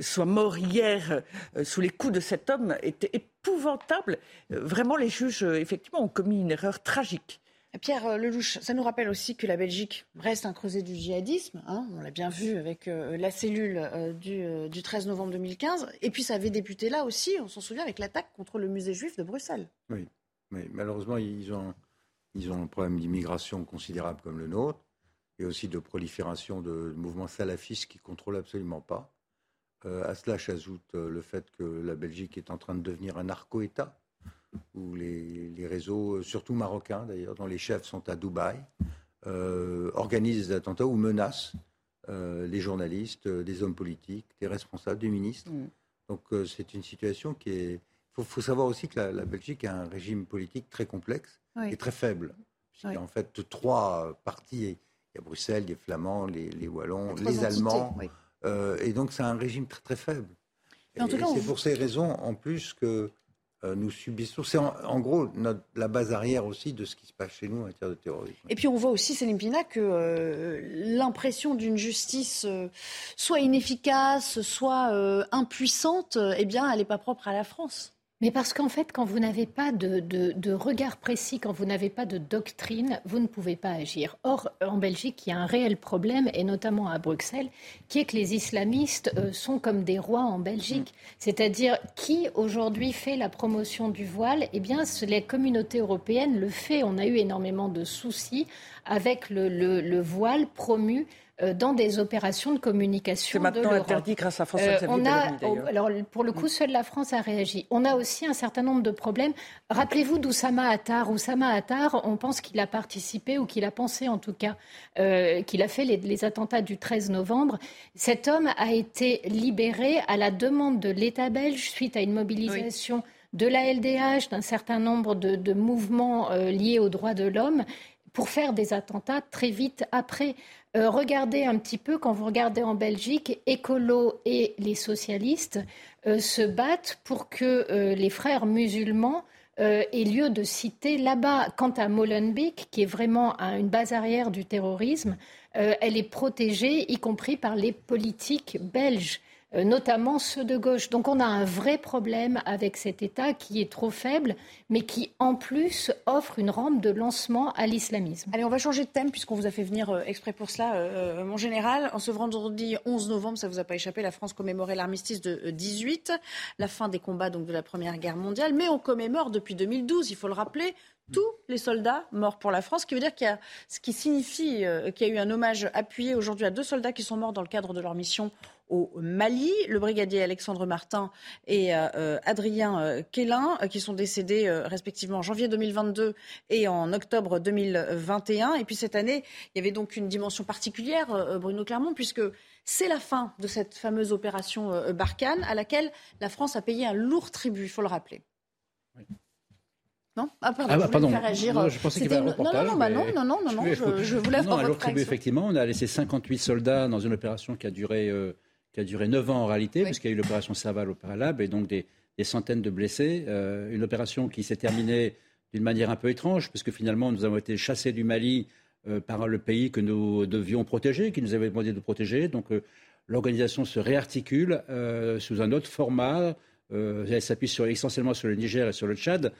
soit mort hier sous les coups de cet homme était épouvantable. Vraiment, les juges, effectivement, ont commis une erreur tragique. Pierre euh, Lelouch, ça nous rappelle aussi que la Belgique reste un creuset du djihadisme. Hein. on l'a bien vu avec euh, la cellule euh, du, 13 novembre 2015. Et puis ça avait débuté là aussi, on s'en souvient, avec l'attaque contre le musée juif de Bruxelles. Oui, malheureusement, ils ont, ils ont un problème d'immigration considérable comme le nôtre et aussi de prolifération de mouvements salafistes qui ne contrôlent absolument pas. à cela j'ajoute le fait que la Belgique est en train de devenir un narco-État où les, réseaux, surtout marocains d'ailleurs, dont les chefs sont à Dubaï, euh, organisent des attentats ou menacent euh, les journalistes, euh, des hommes politiques, des responsables, des ministres. Mm. Donc c'est une situation qui est... Il faut, savoir aussi que la, Belgique a un régime politique très complexe et très faible. Il y a en fait trois parties. Il y a Bruxelles, les Flamands, les, Wallons, les, Allemands. et donc c'est un régime très très faible. et c'est pour ces raisons en plus que euh, subissons. C'est en, gros la base arrière aussi de ce qui se passe chez nous en matière de terrorisme. Et puis on voit aussi, Céline Pina, que euh, l'impression d'une justice euh, soit inefficace, soit impuissante, eh bien, elle n'est pas propre à la France. Mais parce qu'en fait, quand vous n'avez pas de, regard précis, quand vous n'avez pas de doctrine, vous ne pouvez pas agir. Or, en Belgique, il y a un réel problème, et notamment à Bruxelles, qui est que les islamistes euh, sont comme des rois en Belgique. Mm. C'est-à-dire, qui aujourd'hui fait la promotion du voile? Eh bien, les communautés européennes le font. On a eu énormément de soucis avec le voile promu dans des opérations de communication. C'est maintenant interdit grâce à François euh, on a, Alors, pour le coup, seule la France a réagi. On a aussi un certain nombre de problèmes. Rappelez-vous d'Oussama Attar. Oussama Attar, on pense qu'il a participé, ou qu'il a pensé en tout cas, euh, qu'il a fait les, attentats du 13 novembre. Cet homme a été libéré à la demande de l'État belge suite à une mobilisation. de la LDH, d'un certain nombre de, de mouvements liés aux droits de l'homme pour faire des attentats très vite après. Euh, regardez un petit peu, quand vous regardez en Belgique, Écolo et les socialistes euh, se battent pour que euh, les frères musulmans aient lieu de citer là-bas. Quant à Molenbeek, qui est vraiment une base arrière du terrorisme, elle est protégée, y compris par les politiques belges. Euh, notamment ceux de gauche. Donc on a un vrai problème avec cet État qui est trop faible, mais qui en plus offre une rampe de lancement à l'islamisme. Allez, on va changer de thème puisqu'on vous a fait venir euh, exprès pour cela, euh, mon général. En ce vendredi 11 novembre, ça vous a pas échappé, la France commémorait l'armistice de 18, la fin des combats donc de la Première Guerre mondiale, mais on commémore depuis 2012, il faut le rappeler, tous les soldats morts pour la France, ce qui veut dire qu'il y a, ce qui signifie qu'il y a eu un hommage appuyé aujourd'hui à deux soldats qui sont morts dans le cadre de leur mission au Mali. Le brigadier Alexandre Martin et euh, euh, Adrien euh, qui sont décédés respectivement en janvier 2022 et en octobre 2021. Et puis cette année, il y avait donc une dimension particulière, Bruno Clermont, puisque c'est la fin de cette fameuse opération Barkhane, à laquelle la France a payé un lourd tribut, il faut le rappeler. Non ah, pardon, ah, bah, je faire réagir. je pensais qu'il y avait un reportage. Non, non, bah, non, non, non, non, non, je, je voulais avoir non, votre effectivement, on a laissé 58 soldats dans une opération qui a duré qui a duré 9 ans en réalité, puisqu'il y a eu l'opération Saval au Paralab, et donc des, centaines de blessés. Euh, une opération qui s'est terminée d'une manière un peu étrange, puisque finalement nous avons été chassés du Mali par le pays que nous devions protéger, qui nous avait demandé de protéger. Donc l'organisation se réarticule sous un autre format. elle s'appuie essentiellement sur le Niger et sur le Tchad.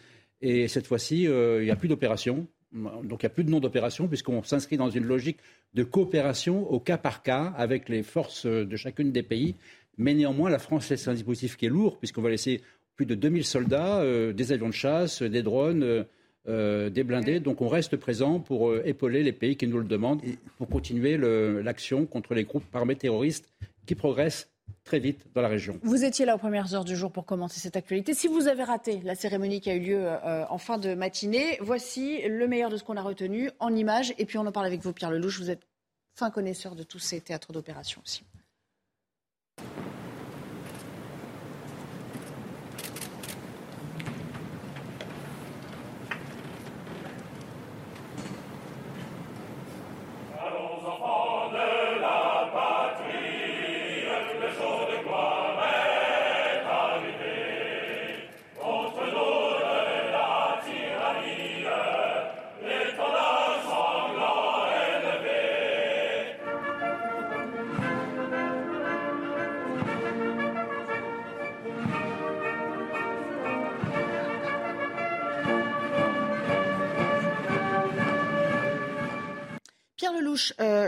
Et cette fois-ci, il n'y a plus d'opération. Donc il n'y a plus de nom d'opération puisqu'on s'inscrit dans une logique de coopération au cas par cas avec les forces de chacune des pays. Mais néanmoins, la France laisse un dispositif qui est lourd puisqu'on va laisser plus de 2000 soldats, euh, des avions de chasse, des drones, euh, euh, des blindés. Donc on reste présent pour épauler les pays qui nous le demandent pour continuer l'action contre les groupes armés terroristes qui progressent très vite dans la région. Vous étiez là aux premières heures du jour pour commencer cette actualité. Si vous avez raté la cérémonie qui a eu lieu en fin de matinée, voici le meilleur de ce qu'on a retenu en images. Et puis on en parle avec vous, Pierre Lelouch. Vous êtes fin connaisseur de tous ces théâtres d'opération aussi.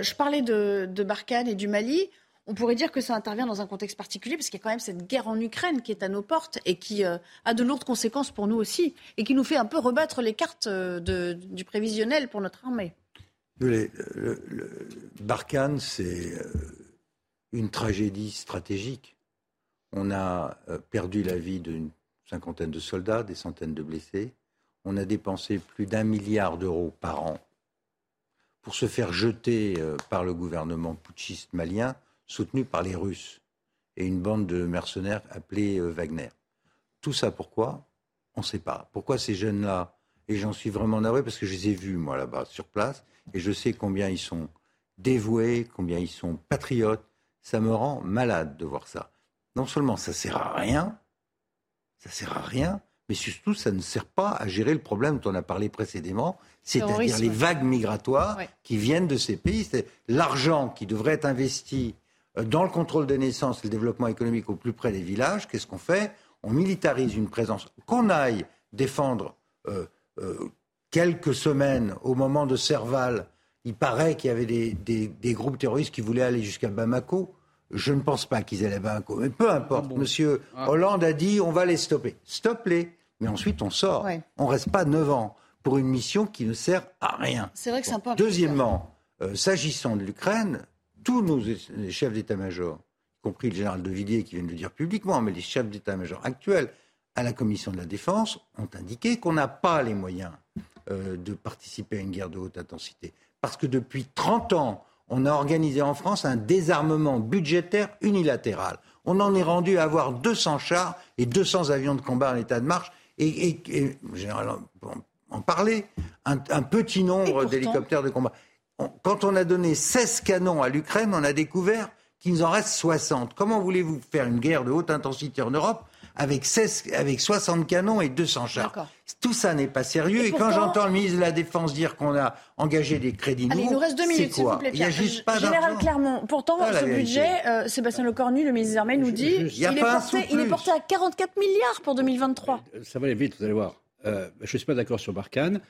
Je parlais de, Barkhane et du Mali. On pourrait dire que ça intervient dans un contexte particulier, parce qu'il y a quand même cette guerre en Ukraine qui est à nos portes et qui euh, a de lourdes conséquences pour nous aussi, et qui nous fait un peu rebattre les cartes euh, du prévisionnel pour notre armée. Le, Barkhane, c'est une tragédie stratégique. On a perdu la vie d'une cinquantaine de soldats, des centaines de blessés. On a dépensé plus d'un milliard d'euros par an pour se faire jeter euh, par le gouvernement putschiste malien, soutenu par les Russes et une bande de mercenaires appelés euh, Wagner. Tout ça pourquoi? On ne sait pas. Pourquoi ces jeunes-là? Et j'en suis vraiment navré parce que je les ai vus, moi, là-bas, sur place, et je sais combien ils sont dévoués, combien ils sont patriotes. Ça me rend malade de voir ça. Non seulement ça sert à rien, ça sert à rien, mais surtout, ça ne sert pas à gérer le problème dont on a parlé précédemment, c'est-à-dire les vagues migratoires qui viennent de ces pays. C'est l'argent qui devrait être investi euh, dans le contrôle des naissances et le développement économique au plus près des villages. Qu'est-ce qu'on fait? On militarise une présence. Qu'on aille défendre euh, euh, quelques semaines au moment de Serval, il paraît qu'il y avait des, des, groupes terroristes qui voulaient aller jusqu'à Bamako. Je ne pense pas qu'ils allaient à Bamako, mais peu importe. Ah Monsieur ah. Hollande a dit on va les stopper. Stop-les mais ensuite on sort. On ne reste pas neuf ans pour une mission qui ne sert à rien. C'est vrai que c'est un peu Deuxièmement, euh, s'agissant de l'Ukraine, tous nos chefs d'état-major, y compris le général de Villiers qui vient de le dire publiquement, mais les chefs d'état-major actuels à la commission de la défense ont indiqué qu'on n'a pas les moyens euh, de participer à une guerre de haute intensité. Parce que depuis 30 ans, on a organisé en France un désarmement budgétaire unilatéral. On en est rendu à avoir 200 chars et 200 avions de combat en état de marche et, et, en parler, un, petit nombre d'hélicoptères de combat. quand on a donné 16 canons à l'Ukraine, on a découvert qu'il nous en reste 60. Comment voulez-vous faire une guerre de haute intensité en Europe avec, 16, avec 60 canons et 200 chars. Tout ça n'est pas sérieux. Et, quand j'entends le ministre de la Défense dire qu'on a engagé des crédits nouveaux, il nous reste deux minutes, s'il vous plaît, Pierre. Il pas Général Clermont, pourtant, ce budget, euh, Sébastien Lecornu, le ministre des Armées, nous dit qu'il est, porté, il est porté à 44 milliards pour 2023. Euh, ça va aller vite, vous allez voir. Euh, je ne suis pas d'accord sur Barkhane.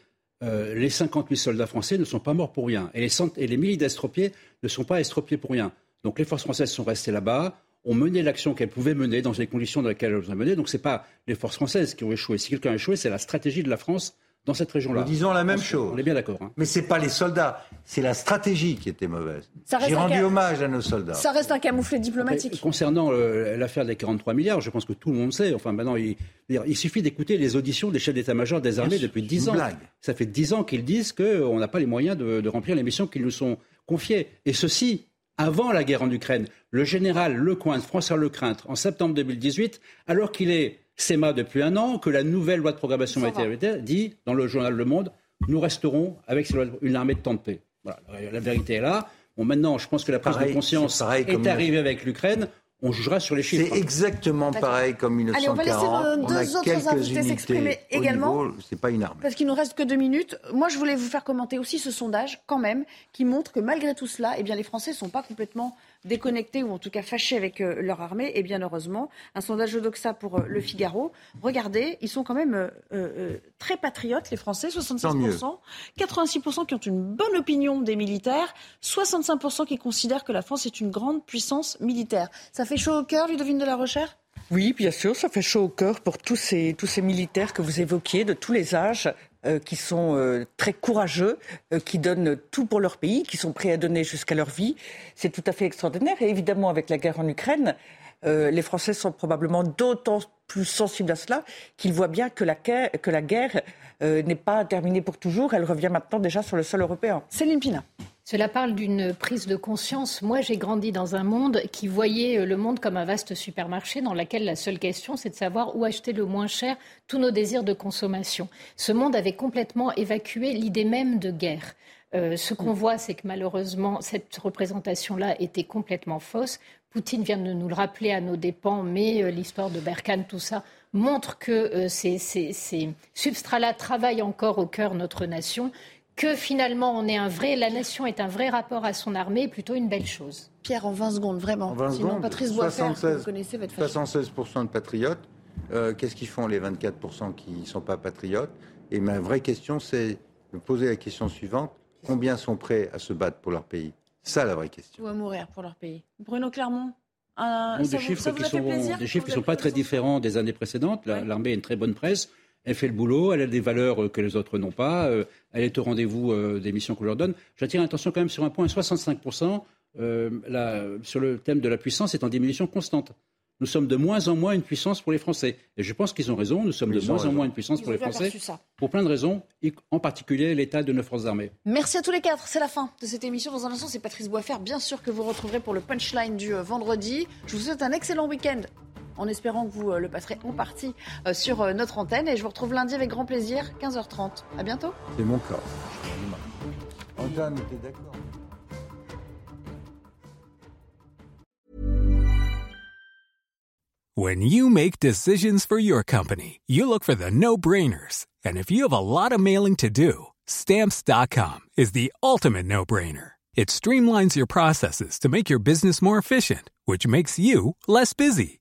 les 58 soldats français ne sont pas morts pour rien. Et les, et les milliers d'estropiés ne sont pas estropiés pour rien. Donc les forces françaises sont restées là-bas ont mené l'action qu'elles pouvaient mener dans les conditions dans lesquelles elles ont mené. Donc ce n'est pas les forces françaises qui ont échoué. Si quelqu'un a échoué, c'est la stratégie de la France dans cette région-là. Nous disons la même chose. On est bien d'accord. Hein. Mais ce n'est pas les soldats, c'est la stratégie qui était mauvaise. J'ai rendu hommage à nos soldats. Ça reste un camouflet diplomatique. concernant l'affaire des 43 milliards, je pense que tout le monde sait. Enfin, maintenant, il, il suffit d'écouter les auditions des chefs d'état-major des armées depuis 10 ans. Ça fait 10 ans qu'ils disent qu'on n'a pas les moyens de, de remplir les missions qu'ils nous sont confiées. Et ceci, avant la guerre en Ukraine, le général Lecointe, François Lecrainte, en septembre 2018, alors qu'il est SEMA depuis un an, que la nouvelle loi de programmation militaire dit dans le journal Le Monde, nous resterons avec une armée de temps de paix. Voilà, la vérité est là. Bon, maintenant, je pense que la prise de conscience est, arrivée avec l'Ukraine. On jugera sur les chiffres. C'est exactement pareil comme 1940. Allez, on va laisser deux on a autres quelques invités s'exprimer unités au également. niveau, C'est pas une arme. Parce qu'il nous reste que deux minutes. Moi, je voulais vous faire commenter aussi ce sondage, quand même, qui montre que malgré tout cela, eh bien, les Français ne sont pas complètement déconnectés ou en tout cas fâchés avec euh, leur armée. Et bien heureusement, un sondage de Doxa pour euh, Le Figaro. Regardez, ils sont quand même euh, euh, très patriotes, les Français, 76%. 86% qui ont une bonne opinion des militaires. 65% qui considèrent que la France est une grande puissance militaire. Ça fait chaud au cœur, Ludovine de la Recherche Oui, bien sûr, ça fait chaud au cœur pour tous ces, tous ces militaires que vous évoquiez, de tous les âges, euh, qui sont euh, très courageux, euh, qui donnent tout pour leur pays, qui sont prêts à donner jusqu'à leur vie. C'est tout à fait extraordinaire. Et évidemment, avec la guerre en Ukraine, les Français sont probablement d'autant plus sensibles à cela qu'ils voient bien que la guerre, que la guerre n'est pas terminée pour toujours. Elle revient maintenant déjà sur le sol européen. Céline Pina. Cela parle d'une prise de conscience. Moi, j'ai grandi dans un monde qui voyait le monde comme un vaste supermarché dans lequel la seule question, c'est de savoir où acheter le moins cher tous nos désirs de consommation. Ce monde avait complètement évacué l'idée même de guerre. Euh, ce qu'on voit, c'est que malheureusement, cette représentation-là était complètement fausse. Poutine vient de nous le rappeler à nos dépens, mais euh, l'histoire de Berkane, tout ça, montre que euh, ces, ces- ces substrats-là travaillent encore au cœur de notre nation, que finalement, on est un vrai, la nation est un vrai rapport à son armée, plutôt une belle chose. Pierre, en 20 secondes, vraiment. En 20 Sinon, secondes, Patrice Boisfer, que 76, vous fâché. 76% de patriotes. Euh, Qu'est-ce qu'ils font les 24% qui ne sont pas patriotes? Et ma vraie question, c'est de poser la question suivante combien sont prêts à se battre pour leur pays? Ça, la vraie question. Ou à mourir pour leur pays. Bruno Clermont ça des vous- chiffres qui sont, plaisir des chiffres qui Vous sont pas très différents des années précédentes. La- L'armée a une très bonne presse. Elle fait le boulot, elle a des valeurs euh, que les autres n'ont pas. euh, elle est au rendez-vous euh, des missions qu'on leur donne. J'attire l'attention quand même sur un point 65%. euh, la- sur le thème de la puissance est en diminution constante. Nous sommes de moins en moins une puissance pour les Français. Et je pense qu'ils ont raison. Nous sommes de Ils moins en moins une puissance Ils pour les Français. Pour plein de raisons, en particulier l'état de nos forces armées. Merci à tous les quatre. C'est la fin de cette émission. Dans un instant, c'est Patrice Boisfer, bien sûr, que vous retrouverez pour le punchline du vendredi. Je vous souhaite un excellent week-end. En espérant que vous euh, le passerez en partie euh, sur euh, notre antenne. Et je vous retrouve lundi avec grand plaisir, 15h30. À bientôt. C'est mon. Antoine, es d'accord? When you make decisions for your company, you look for the no brainers. And if you have a lot of mailing to do, stamps.com is the ultimate no brainer. It streamlines your processes to make your business more efficient, which makes you less busy.